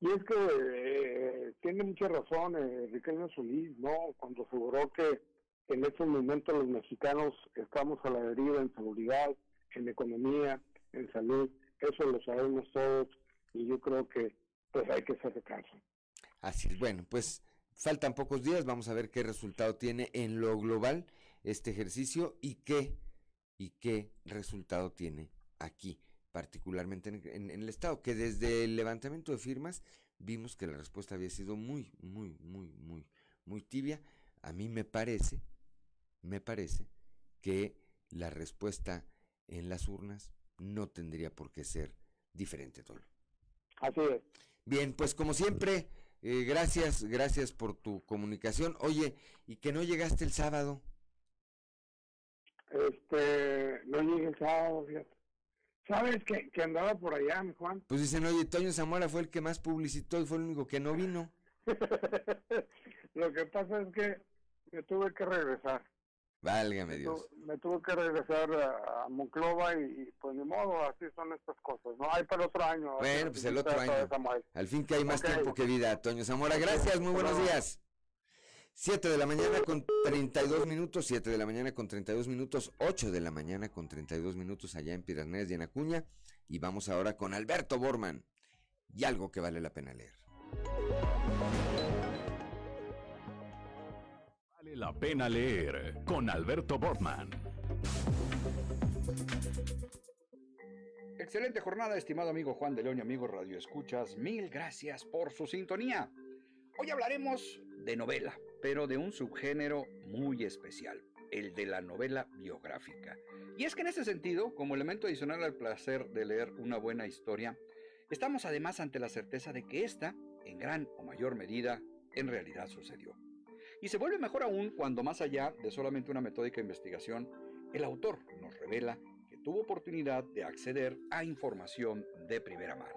Y es que eh, tiene mucha razón eh, Ricardo Solís, ¿no? Cuando aseguró que en estos momentos los mexicanos estamos a la deriva en seguridad, en economía, en salud, eso lo sabemos todos y yo creo que pues hay que hacer caso. Así es, bueno, pues faltan pocos días, vamos a ver qué resultado tiene en lo global este ejercicio y qué, y qué resultado tiene aquí, particularmente en, en el Estado, que desde el levantamiento de firmas vimos que la respuesta había sido muy, muy, muy, muy, muy tibia. A mí me parece, me parece que la respuesta en las urnas no tendría por qué ser diferente, Tolo. Así es. Bien, pues como siempre, eh, gracias, gracias por tu comunicación. Oye, ¿y que no llegaste el sábado? Este, no llegué el sábado, fíjate. ¿Sabes que, que andaba por allá, mi Juan? Pues dicen, oye, Toño Zamora fue el que más publicitó y fue el único que no vino. Lo que pasa es que me tuve que regresar. Válgame Dios. Me tuve que regresar a, Monclova y, pues ni modo, así son estas cosas. No hay para otro año. Bueno, pues el otro año. Al fin que hay más tiempo que vida. Toño Zamora, gracias, muy buenos días. 7 de la mañana con 32 minutos, 7 de la mañana con 32 minutos, 8 de la mañana con 32 minutos allá en Piranés y en Acuña. Y vamos ahora con Alberto Borman y algo que vale la pena leer. Vale la pena leer con Alberto Borman. Excelente jornada, estimado amigo Juan de León y amigo Radio Escuchas. Mil gracias por su sintonía. Hoy hablaremos de novela, pero de un subgénero muy especial, el de la novela biográfica. Y es que en ese sentido, como elemento adicional al placer de leer una buena historia, estamos además ante la certeza de que esta, en gran o mayor medida, en realidad sucedió. Y se vuelve mejor aún cuando más allá de solamente una metódica investigación, el autor nos revela que tuvo oportunidad de acceder a información de primera mano.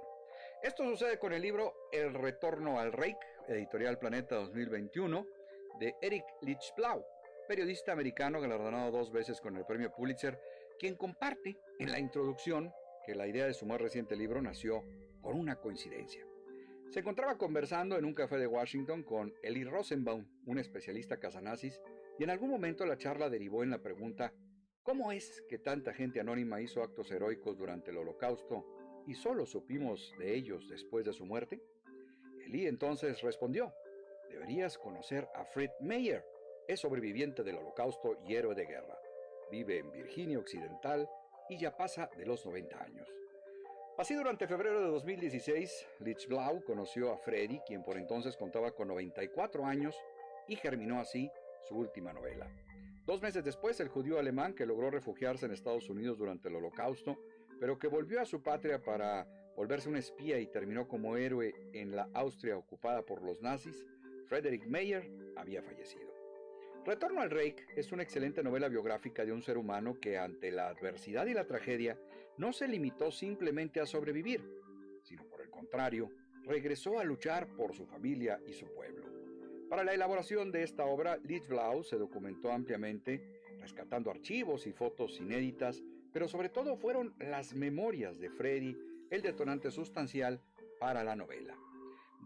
Esto sucede con el libro El retorno al Reich, editorial Planeta 2021, de Eric Lichblau, periodista americano galardonado dos veces con el premio Pulitzer, quien comparte en la introducción que la idea de su más reciente libro nació por una coincidencia. Se encontraba conversando en un café de Washington con Eli Rosenbaum, un especialista casanazis, y en algún momento la charla derivó en la pregunta ¿Cómo es que tanta gente anónima hizo actos heroicos durante el holocausto y solo supimos de ellos después de su muerte? Eli entonces respondió, deberías conocer a Fred Meyer, es sobreviviente del holocausto y héroe de guerra. Vive en Virginia Occidental y ya pasa de los 90 años. Así durante febrero de 2016, Blau conoció a Freddy, quien por entonces contaba con 94 años, y germinó así su última novela. Dos meses después, el judío alemán que logró refugiarse en Estados Unidos durante el holocausto, pero que volvió a su patria para volverse un espía y terminó como héroe en la Austria ocupada por los nazis, Frederick Meyer había fallecido. Retorno al Reich es una excelente novela biográfica de un ser humano que ante la adversidad y la tragedia no se limitó simplemente a sobrevivir, sino por el contrario, regresó a luchar por su familia y su pueblo. Para la elaboración de esta obra, Blau se documentó ampliamente, rescatando archivos y fotos inéditas, pero sobre todo fueron las memorias de Freddy el detonante sustancial para la novela.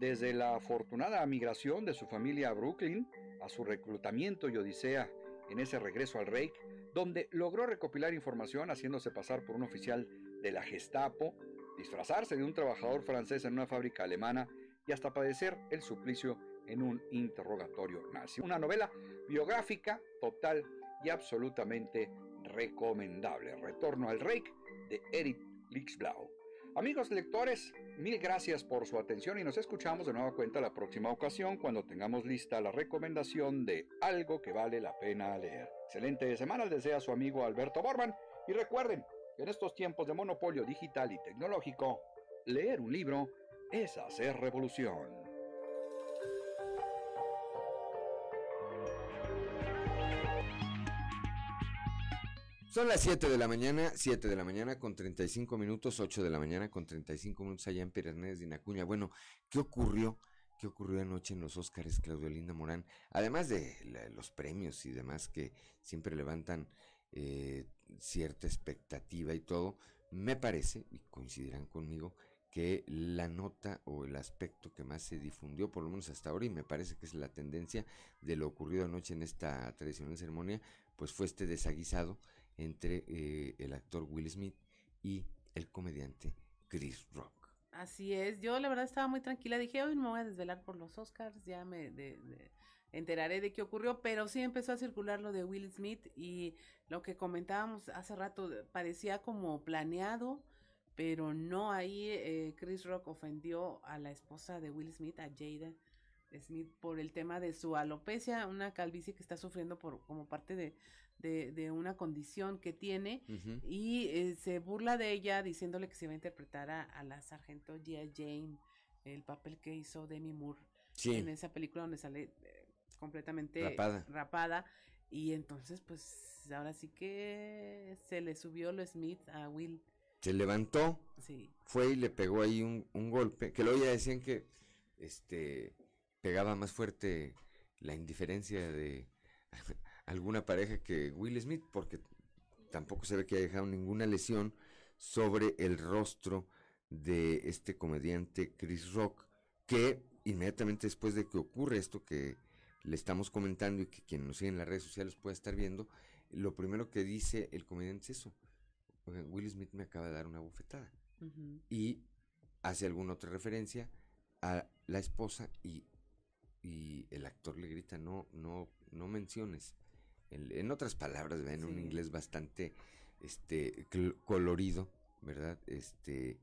Desde la afortunada migración de su familia a Brooklyn, a su reclutamiento y odisea en ese regreso al Reich, donde logró recopilar información haciéndose pasar por un oficial de la Gestapo, disfrazarse de un trabajador francés en una fábrica alemana y hasta padecer el suplicio en un interrogatorio nazi. Una novela biográfica total y absolutamente recomendable. Retorno al Reich de Eric Lixblau. Amigos lectores, mil gracias por su atención y nos escuchamos de nueva cuenta la próxima ocasión cuando tengamos lista la recomendación de algo que vale la pena leer. Excelente semana, les desea su amigo Alberto Borman y recuerden que en estos tiempos de monopolio digital y tecnológico, leer un libro es hacer revolución. Son las 7 de la mañana, 7 de la mañana con 35 minutos, 8 de la mañana con 35 minutos allá en Piranés de Inacuña. Bueno, ¿qué ocurrió? ¿Qué ocurrió anoche en los Óscares, Claudio Linda Morán? Además de los premios y demás que siempre levantan eh, cierta expectativa y todo, me parece, y coincidirán conmigo, que la nota o el aspecto que más se difundió, por lo menos hasta ahora, y me parece que es la tendencia de lo ocurrido anoche en esta tradicional ceremonia, pues fue este desaguisado entre eh, el actor Will Smith y el comediante Chris Rock. Así es, yo la verdad estaba muy tranquila, dije hoy no me voy a desvelar por los Oscars, ya me enteraré de qué ocurrió, pero sí empezó a circular lo de Will Smith y lo que comentábamos hace rato parecía como planeado, pero no ahí eh, Chris Rock ofendió a la esposa de Will Smith, a Jada Smith, por el tema de su alopecia, una calvicie que está sufriendo por como parte de, de, una condición que tiene y eh, se burla de ella diciéndole que se va a interpretar a, la sargento Gia Jane, el papel que hizo Demi Moore en esa película donde sale eh, completamente rapada. Y entonces, pues ahora sí que se le subió lo Smith a Will. Se levantó, Sí. fue y le pegó ahí un, un golpe, que luego ya decían que este pegaba más fuerte la indiferencia de alguna pareja que Will Smith, porque tampoco se ve que haya dejado ninguna lesión sobre el rostro de este comediante Chris Rock, que inmediatamente después de que ocurre esto que le estamos comentando y que quien nos sigue en las redes sociales puede estar viendo, lo primero que dice el comediante es eso. "Oigan, Will Smith me acaba de dar una bofetada. Ujú. Y hace alguna otra referencia a la esposa y, y el actor le grita, no, no, no menciones. En, en otras palabras, en un inglés bastante este colorido, ¿verdad? Este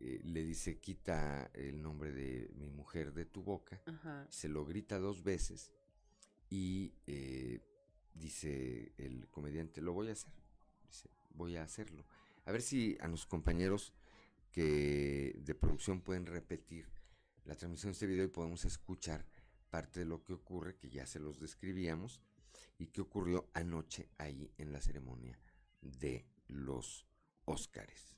eh, le dice, quita el nombre de mi mujer de tu boca. Ajá. Se lo grita dos veces y eh, dice el comediante, lo voy a hacer. Dice, voy a hacerlo. A ver si a los compañeros que de producción pueden repetir la transmisión de este video y podemos escuchar parte de lo que ocurre, que ya se los describíamos, y que ocurrió anoche ahí en la ceremonia de los Óscares.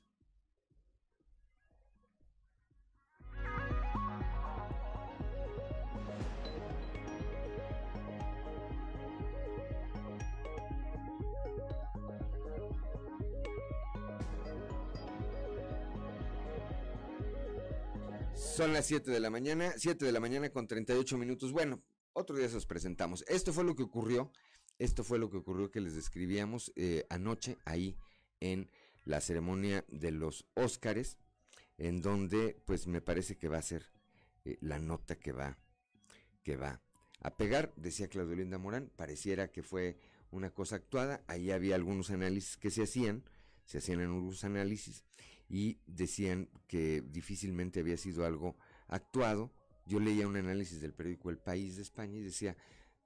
Son las 7 de la mañana, 7 de la mañana con 38 minutos. Bueno, otro día se los presentamos. Esto fue lo que ocurrió, esto fue lo que ocurrió que les describíamos eh, anoche ahí en la ceremonia de los Óscares, en donde pues me parece que va a ser eh, la nota que va, que va a pegar, decía Claudio Linda Morán, pareciera que fue una cosa actuada, ahí había algunos análisis que se hacían, se hacían algunos análisis y decían que difícilmente había sido algo actuado. Yo leía un análisis del periódico El País de España y decía,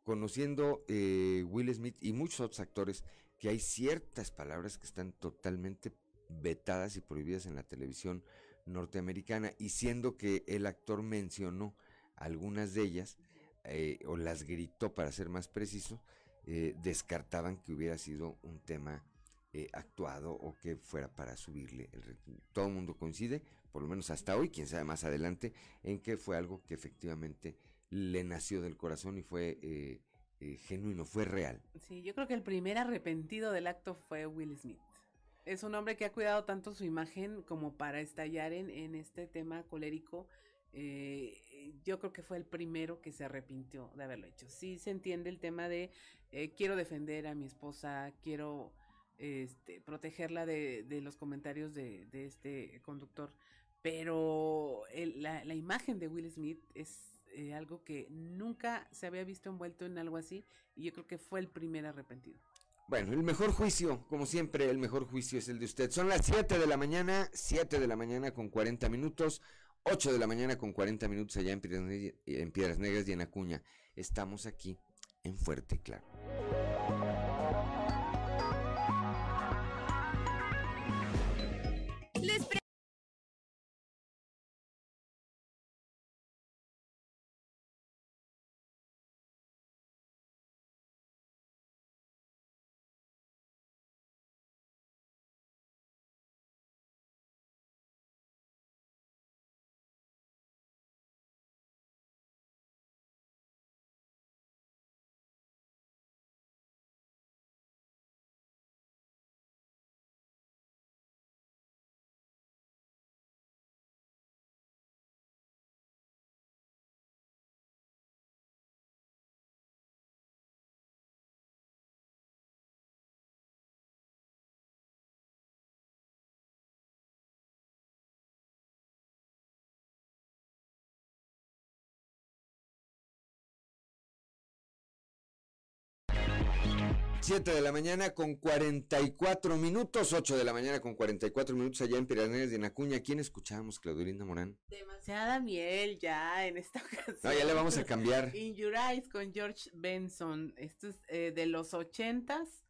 conociendo eh, Will Smith y muchos otros actores, que hay ciertas palabras que están totalmente vetadas y prohibidas en la televisión norteamericana, y siendo que el actor mencionó algunas de ellas, eh, o las gritó para ser más preciso, eh, descartaban que hubiera sido un tema eh, actuado o que fuera para subirle el. Todo el mundo coincide, por lo menos hasta hoy, quién sabe más adelante, en que fue algo que efectivamente le nació del corazón y fue eh, eh, genuino, fue real. Sí, yo creo que el primer arrepentido del acto fue Will Smith. Es un hombre que ha cuidado tanto su imagen como para estallar en, este tema colérico. Eh, yo creo que fue el primero que se arrepintió de haberlo hecho. Sí se entiende el tema de quiero defender a mi esposa, quiero este, protegerla de, de los comentarios de, de este conductor, pero la imagen de Will Smith es eh, algo que nunca se había visto envuelto en algo así y yo creo que fue el primer arrepentido. Bueno, el mejor juicio, como siempre, el mejor juicio es el de usted. Son las 7 de la mañana, 7 de la mañana con 40 minutos, 8 de la mañana con 40 minutos allá en Piedras, en Piedras Negras y en Acuña. Estamos aquí en Fuerte Claro. 7 de la mañana con 44 minutos, 8 de la mañana con 44 minutos allá en Piranés de Nacuña. ¿Quién escuchábamos, Claudelinda Morán? Demasiada miel ya en esta ocasión. No, ya le vamos a cambiar. In Your Eyes con George Benson. Esto es eh, de los ochentas.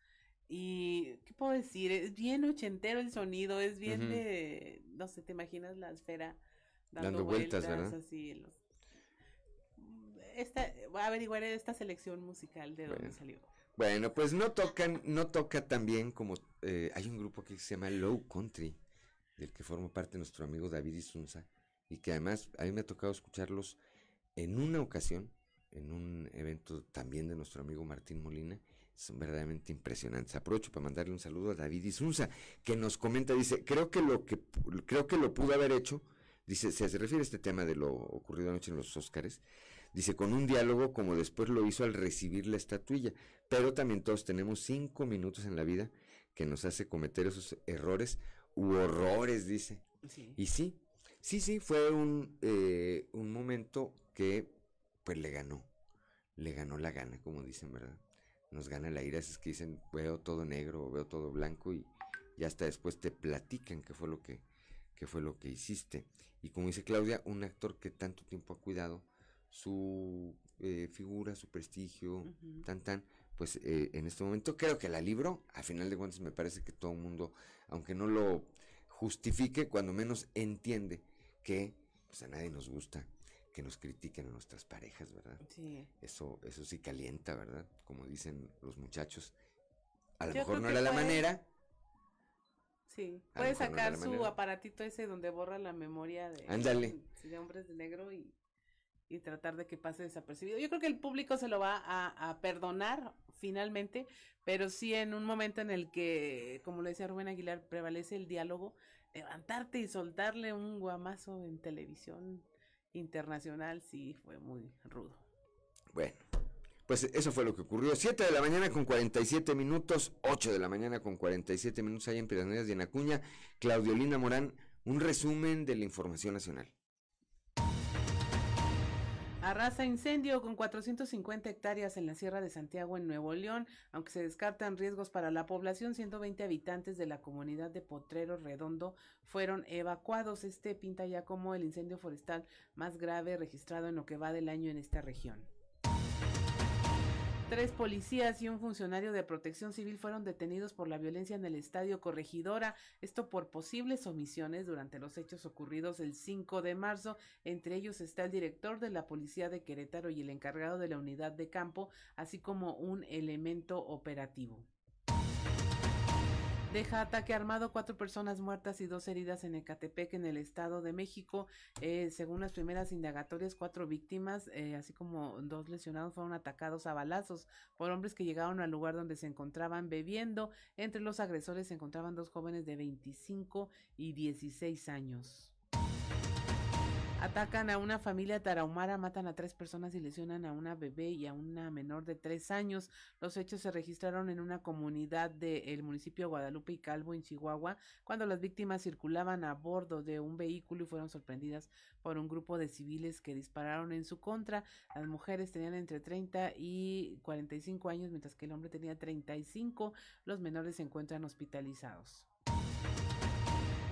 Y, ¿qué puedo decir? Es bien ochentero el sonido, es bien de, no sé, ¿te imaginas la esfera dando, dando vueltas, vueltas, ¿verdad? Así, los... esta, voy a averiguar esta selección musical de bueno. dónde salió. Bueno, pues no tocan, no toca tan bien como eh, hay un grupo que se llama Low Country. del que forma parte nuestro amigo David Isunza, y que además a mí me ha tocado escucharlos en una ocasión, en un evento también de nuestro amigo Martín Molina, son verdaderamente impresionantes. Aprovecho para mandarle un saludo a David Isunza, que nos comenta, dice, creo que lo que creo que lo pudo haber hecho, dice, se refiere a este tema de lo ocurrido anoche en los Óscares, dice, con un diálogo como después lo hizo al recibir la estatuilla, pero también todos tenemos cinco minutos en la vida que nos hace cometer esos errores u horrores, dice. Y sí, sí, sí, fue un, eh, un momento que pues le ganó, le ganó la gana, como dicen, ¿verdad? Nos gana la ira, es que dicen, veo todo negro o veo todo blanco y, y hasta después te platican qué fue lo que, qué fue lo que hiciste. Y como dice Claudia, un actor que tanto tiempo ha cuidado su eh, figura, su prestigio, tan tan, pues eh, en este momento creo que la libro, a final de cuentas me parece que todo el mundo, aunque no lo justifique, cuando menos entiende que pues a nadie nos gusta que nos critiquen a nuestras parejas, ¿verdad? Sí. Eso, eso sí calienta, ¿verdad? Como dicen los muchachos. A lo mejor no era la manera. Sí, puede sacar su aparatito ese donde borra la memoria de, de hombres de negro y, y, tratar de que pase desapercibido. Yo creo que el público se lo va a, perdonar finalmente, pero sí en un momento en el que, como lo decía Rubén Aguilar, prevalece el diálogo, levantarte y soltarle un guamazo en televisión internacional sí fue muy rudo. Bueno, pues eso fue lo que ocurrió. 7 de la mañana con 47 minutos, 8 de la mañana con 47 minutos allá en Piedras de Anacuña. Claudiolina Morán, un resumen de la información nacional. Arrasa incendio con 450 hectáreas en la Sierra de Santiago, en Nuevo León. Aunque se descartan riesgos para la población, 120 habitantes de la comunidad de Potrero Redondo fueron evacuados. Este pinta ya como el incendio forestal más grave registrado en lo que va del año en esta región. Tres policías y un funcionario de protección civil fueron detenidos por la violencia en el estadio Corregidora, esto por posibles omisiones durante los hechos ocurridos el 5 de marzo. Entre ellos está el director de la policía de Querétaro y el encargado de la unidad de campo, así como un elemento operativo. Deja ataque armado, cuatro personas muertas y dos heridas en Ecatepec, en el Estado de México. Eh, según las primeras indagatorias, cuatro víctimas, eh, así como dos lesionados, fueron atacados a balazos por hombres que llegaron al lugar donde se encontraban bebiendo. Entre los agresores se encontraban dos jóvenes de 25 y 16 años. Atacan a una familia tarahumara, matan a tres personas y lesionan a una bebé y a una menor de tres años. Los hechos se registraron en una comunidad del municipio Guadalupe y Calvo, en Chihuahua, cuando las víctimas circulaban a bordo de un vehículo y fueron sorprendidas por un grupo de civiles que dispararon en su contra. Las mujeres tenían entre 30 y 45 años, mientras que el hombre tenía 35. Los menores se encuentran hospitalizados.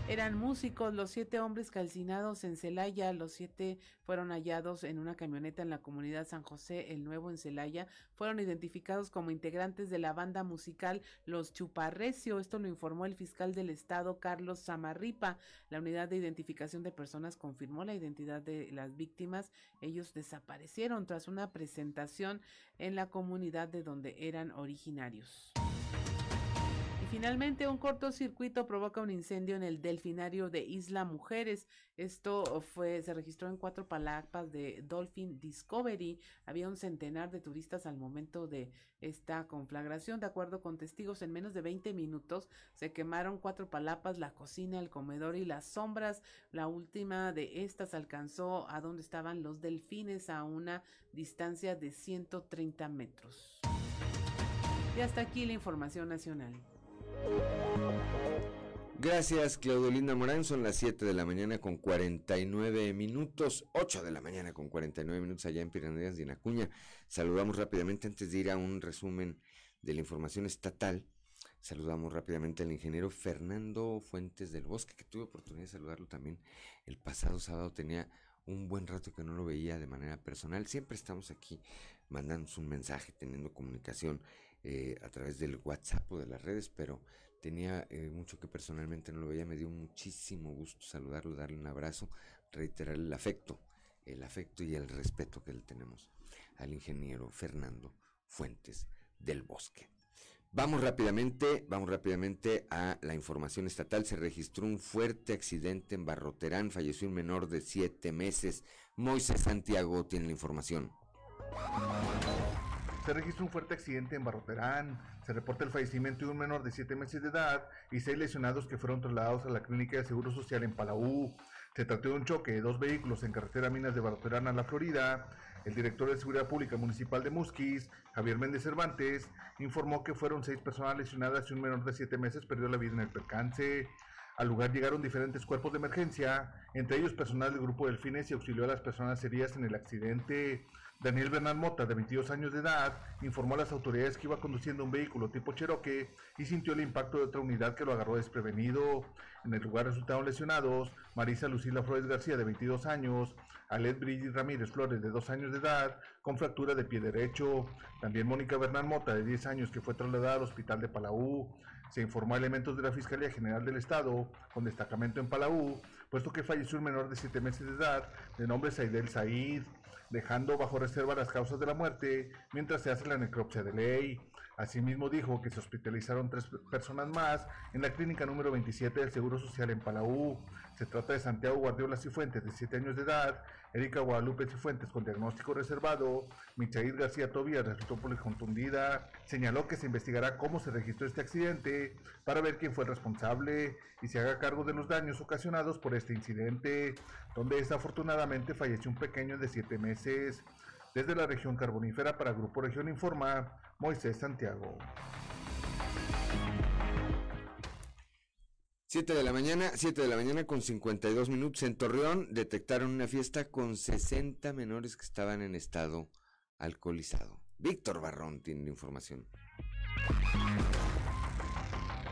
Eran músicos los siete hombres calcinados en Celaya. Los siete fueron hallados en una camioneta en la comunidad San José el Nuevo en Celaya. Fueron identificados como integrantes de la banda musical Los Chuparrecio. Esto lo informó el fiscal del estado Carlos Samarripa. La unidad de identificación de personas confirmó la identidad de las víctimas. Ellos desaparecieron tras una presentación en la comunidad de donde eran originarios. Finalmente, un cortocircuito provoca un incendio en el delfinario de Isla Mujeres. Esto fue, se registró en cuatro palapas de Dolphin Discovery. Había un centenar de turistas al momento de esta conflagración. De acuerdo con testigos, en menos de 20 minutos se quemaron cuatro palapas, la cocina, el comedor y las sombras. La última de estas alcanzó a donde estaban los delfines a una distancia de 130 metros. Y hasta aquí la información nacional. Gracias, Claudelinda Morán. Son las 7 de la mañana con 49 minutos, 8 de la mañana con 49 minutos allá en Piranhas de Inacuña. Saludamos rápidamente antes de ir a un resumen de la información estatal. Saludamos rápidamente al ingeniero Fernando Fuentes del Bosque, que tuve oportunidad de saludarlo también el pasado sábado. Tenía un buen rato que no lo veía de manera personal. Siempre estamos aquí mandándonos un mensaje, teniendo comunicación eh, a través del WhatsApp o de las redes, pero tenía eh, mucho que personalmente no lo veía. Me dio muchísimo gusto saludarlo, darle un abrazo, reiterarle el afecto, el afecto y el respeto que le tenemos al ingeniero Fernando Fuentes del Bosque. Vamos rápidamente, vamos rápidamente a la información estatal. Se registró un fuerte accidente en Barroterán, falleció un menor de siete meses. Moisés Santiago tiene la información. Se registró un fuerte accidente en Barroterán. Se reporta el fallecimiento de un menor de siete meses de edad y seis lesionados que fueron trasladados a la clínica de Seguro Social en Palau. Se trató de un choque de dos vehículos en carretera Minas de Barroterán a la Florida. El director de Seguridad Pública Municipal de Musquis, Javier Méndez Cervantes, informó que fueron seis personas lesionadas y un menor de siete meses perdió la vida en el percance. Al lugar llegaron diferentes cuerpos de emergencia, entre ellos personal del grupo Delfines y auxilió a las personas heridas en el accidente. Daniel Bernal Mota, de 22 años de edad, informó a las autoridades que iba conduciendo un vehículo tipo Cherokee y sintió el impacto de otra unidad que lo agarró desprevenido. En el lugar resultaron lesionados Marisa Lucila Flores García, de 22 años, Alet Brigitte Ramírez Flores, de 2 años de edad, con fractura de pie derecho. También Mónica Bernal Mota, de 10 años, que fue trasladada al hospital de Palau. Se informó a elementos de la Fiscalía General del Estado, con destacamento en Palau, puesto que falleció un menor de 7 meses de edad, de nombre Saidel Said dejando bajo reserva las causas de la muerte mientras se hace la necropsia de ley. Asimismo dijo que se hospitalizaron tres personas más en la clínica número 27 del Seguro Social en Palau. Se trata de Santiago Guardiola Cifuentes, de 7 años de edad, Erika Guadalupe Cifuentes, con diagnóstico reservado, Michael García Tobías resultó policontundida. Señaló que se investigará cómo se registró este accidente para ver quién fue el responsable y se haga cargo de los daños ocasionados por este incidente, donde desafortunadamente falleció un pequeño de 7 meses. Desde la región carbonífera para Grupo Región Informa, Moisés Santiago. 7 de la mañana, 7 de la mañana con 52 minutos en Torreón detectaron una fiesta con 60 menores que estaban en estado alcoholizado. Víctor Barrón tiene información.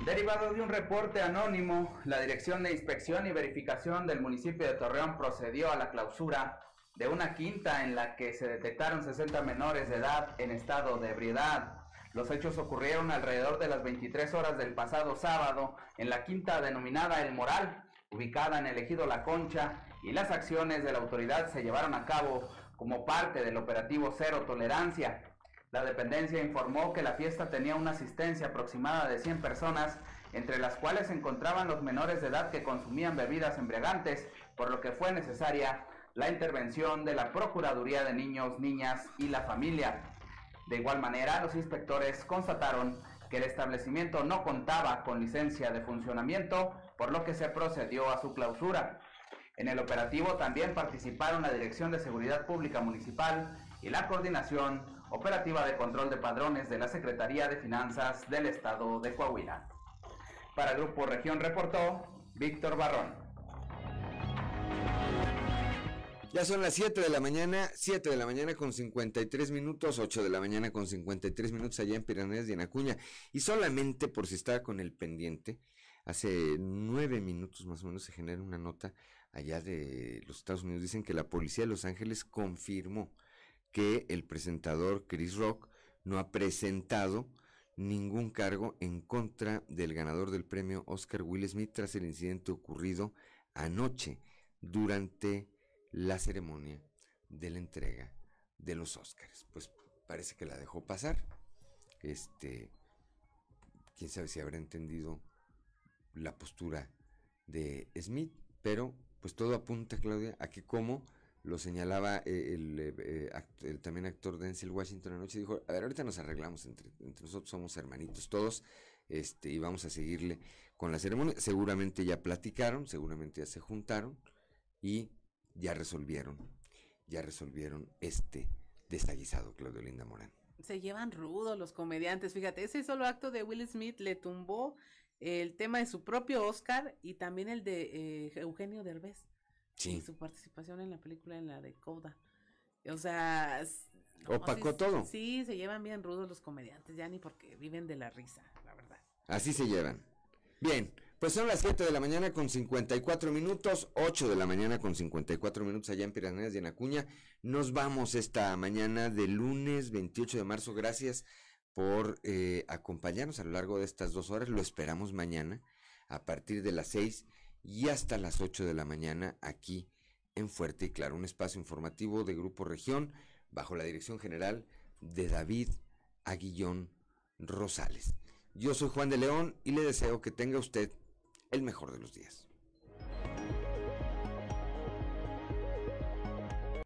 Derivado de un reporte anónimo, la Dirección de Inspección y Verificación del municipio de Torreón procedió a la clausura de una quinta en la que se detectaron 60 menores de edad en estado de ebriedad. Los hechos ocurrieron alrededor de las 23 horas del pasado sábado en la quinta denominada El Moral, ubicada en el ejido La Concha, y las acciones de la autoridad se llevaron a cabo como parte del operativo Cero Tolerancia. La dependencia informó que la fiesta tenía una asistencia aproximada de 100 personas, entre las cuales se encontraban los menores de edad que consumían bebidas embriagantes, por lo que fue necesaria la intervención de la Procuraduría de Niños, Niñas y la Familia. De igual manera, los inspectores constataron que el establecimiento no contaba con licencia de funcionamiento, por lo que se procedió a su clausura. En el operativo también participaron la Dirección de Seguridad Pública Municipal y la Coordinación Operativa de Control de Padrones de la Secretaría de Finanzas del Estado de Coahuila. Para el Grupo Región reportó Víctor Barrón. Ya son las 7 de la mañana, 7 de la mañana con 53 minutos, 8 de la mañana con 53 minutos allá en Piraneas y en Acuña. Y solamente por si estaba con el pendiente, hace 9 minutos más o menos se genera una nota allá de los Estados Unidos. Dicen que la policía de Los Ángeles confirmó que el presentador Chris Rock no ha presentado ningún cargo en contra del ganador del premio Oscar Will Smith tras el incidente ocurrido anoche durante la ceremonia de la entrega de los Óscares. Pues parece que la dejó pasar. Este, quién sabe si habrá entendido la postura de Smith, pero pues todo apunta, Claudia, a que como lo señalaba eh, eh, el, también actor Denzel Washington anoche, dijo, a ver, ahorita nos arreglamos entre, entre nosotros, somos hermanitos todos, este, y vamos a seguirle con la ceremonia. Seguramente ya platicaron, seguramente ya se juntaron, y ya resolvieron, ya resolvieron este desaguisado, Claudio Linda Morán. Se llevan rudos los comediantes, fíjate, ese solo acto de Will Smith le tumbó el tema de su propio Oscar y también el de eh, Eugenio Derbez. Sí. su participación en la película, en la de Coda. O sea... Opacó todo. Sí, se llevan bien rudos los comediantes, ya ni porque viven de la risa, la verdad. Así se llevan. Bien, pues son las 7 de la mañana con 54 minutos, 8 de la mañana con 54 minutos allá en Piraneas y en Acuña. Nos vamos esta mañana de lunes 28 de marzo. Gracias por eh, acompañarnos a lo largo de estas dos horas. Lo esperamos mañana a partir de las 6 y hasta las 8 de la mañana aquí en Fuerte y Claro, un espacio informativo de Grupo Región bajo la dirección general de David Aguillón Rosales. Yo soy Juan de León y le deseo que tenga usted el mejor de los días.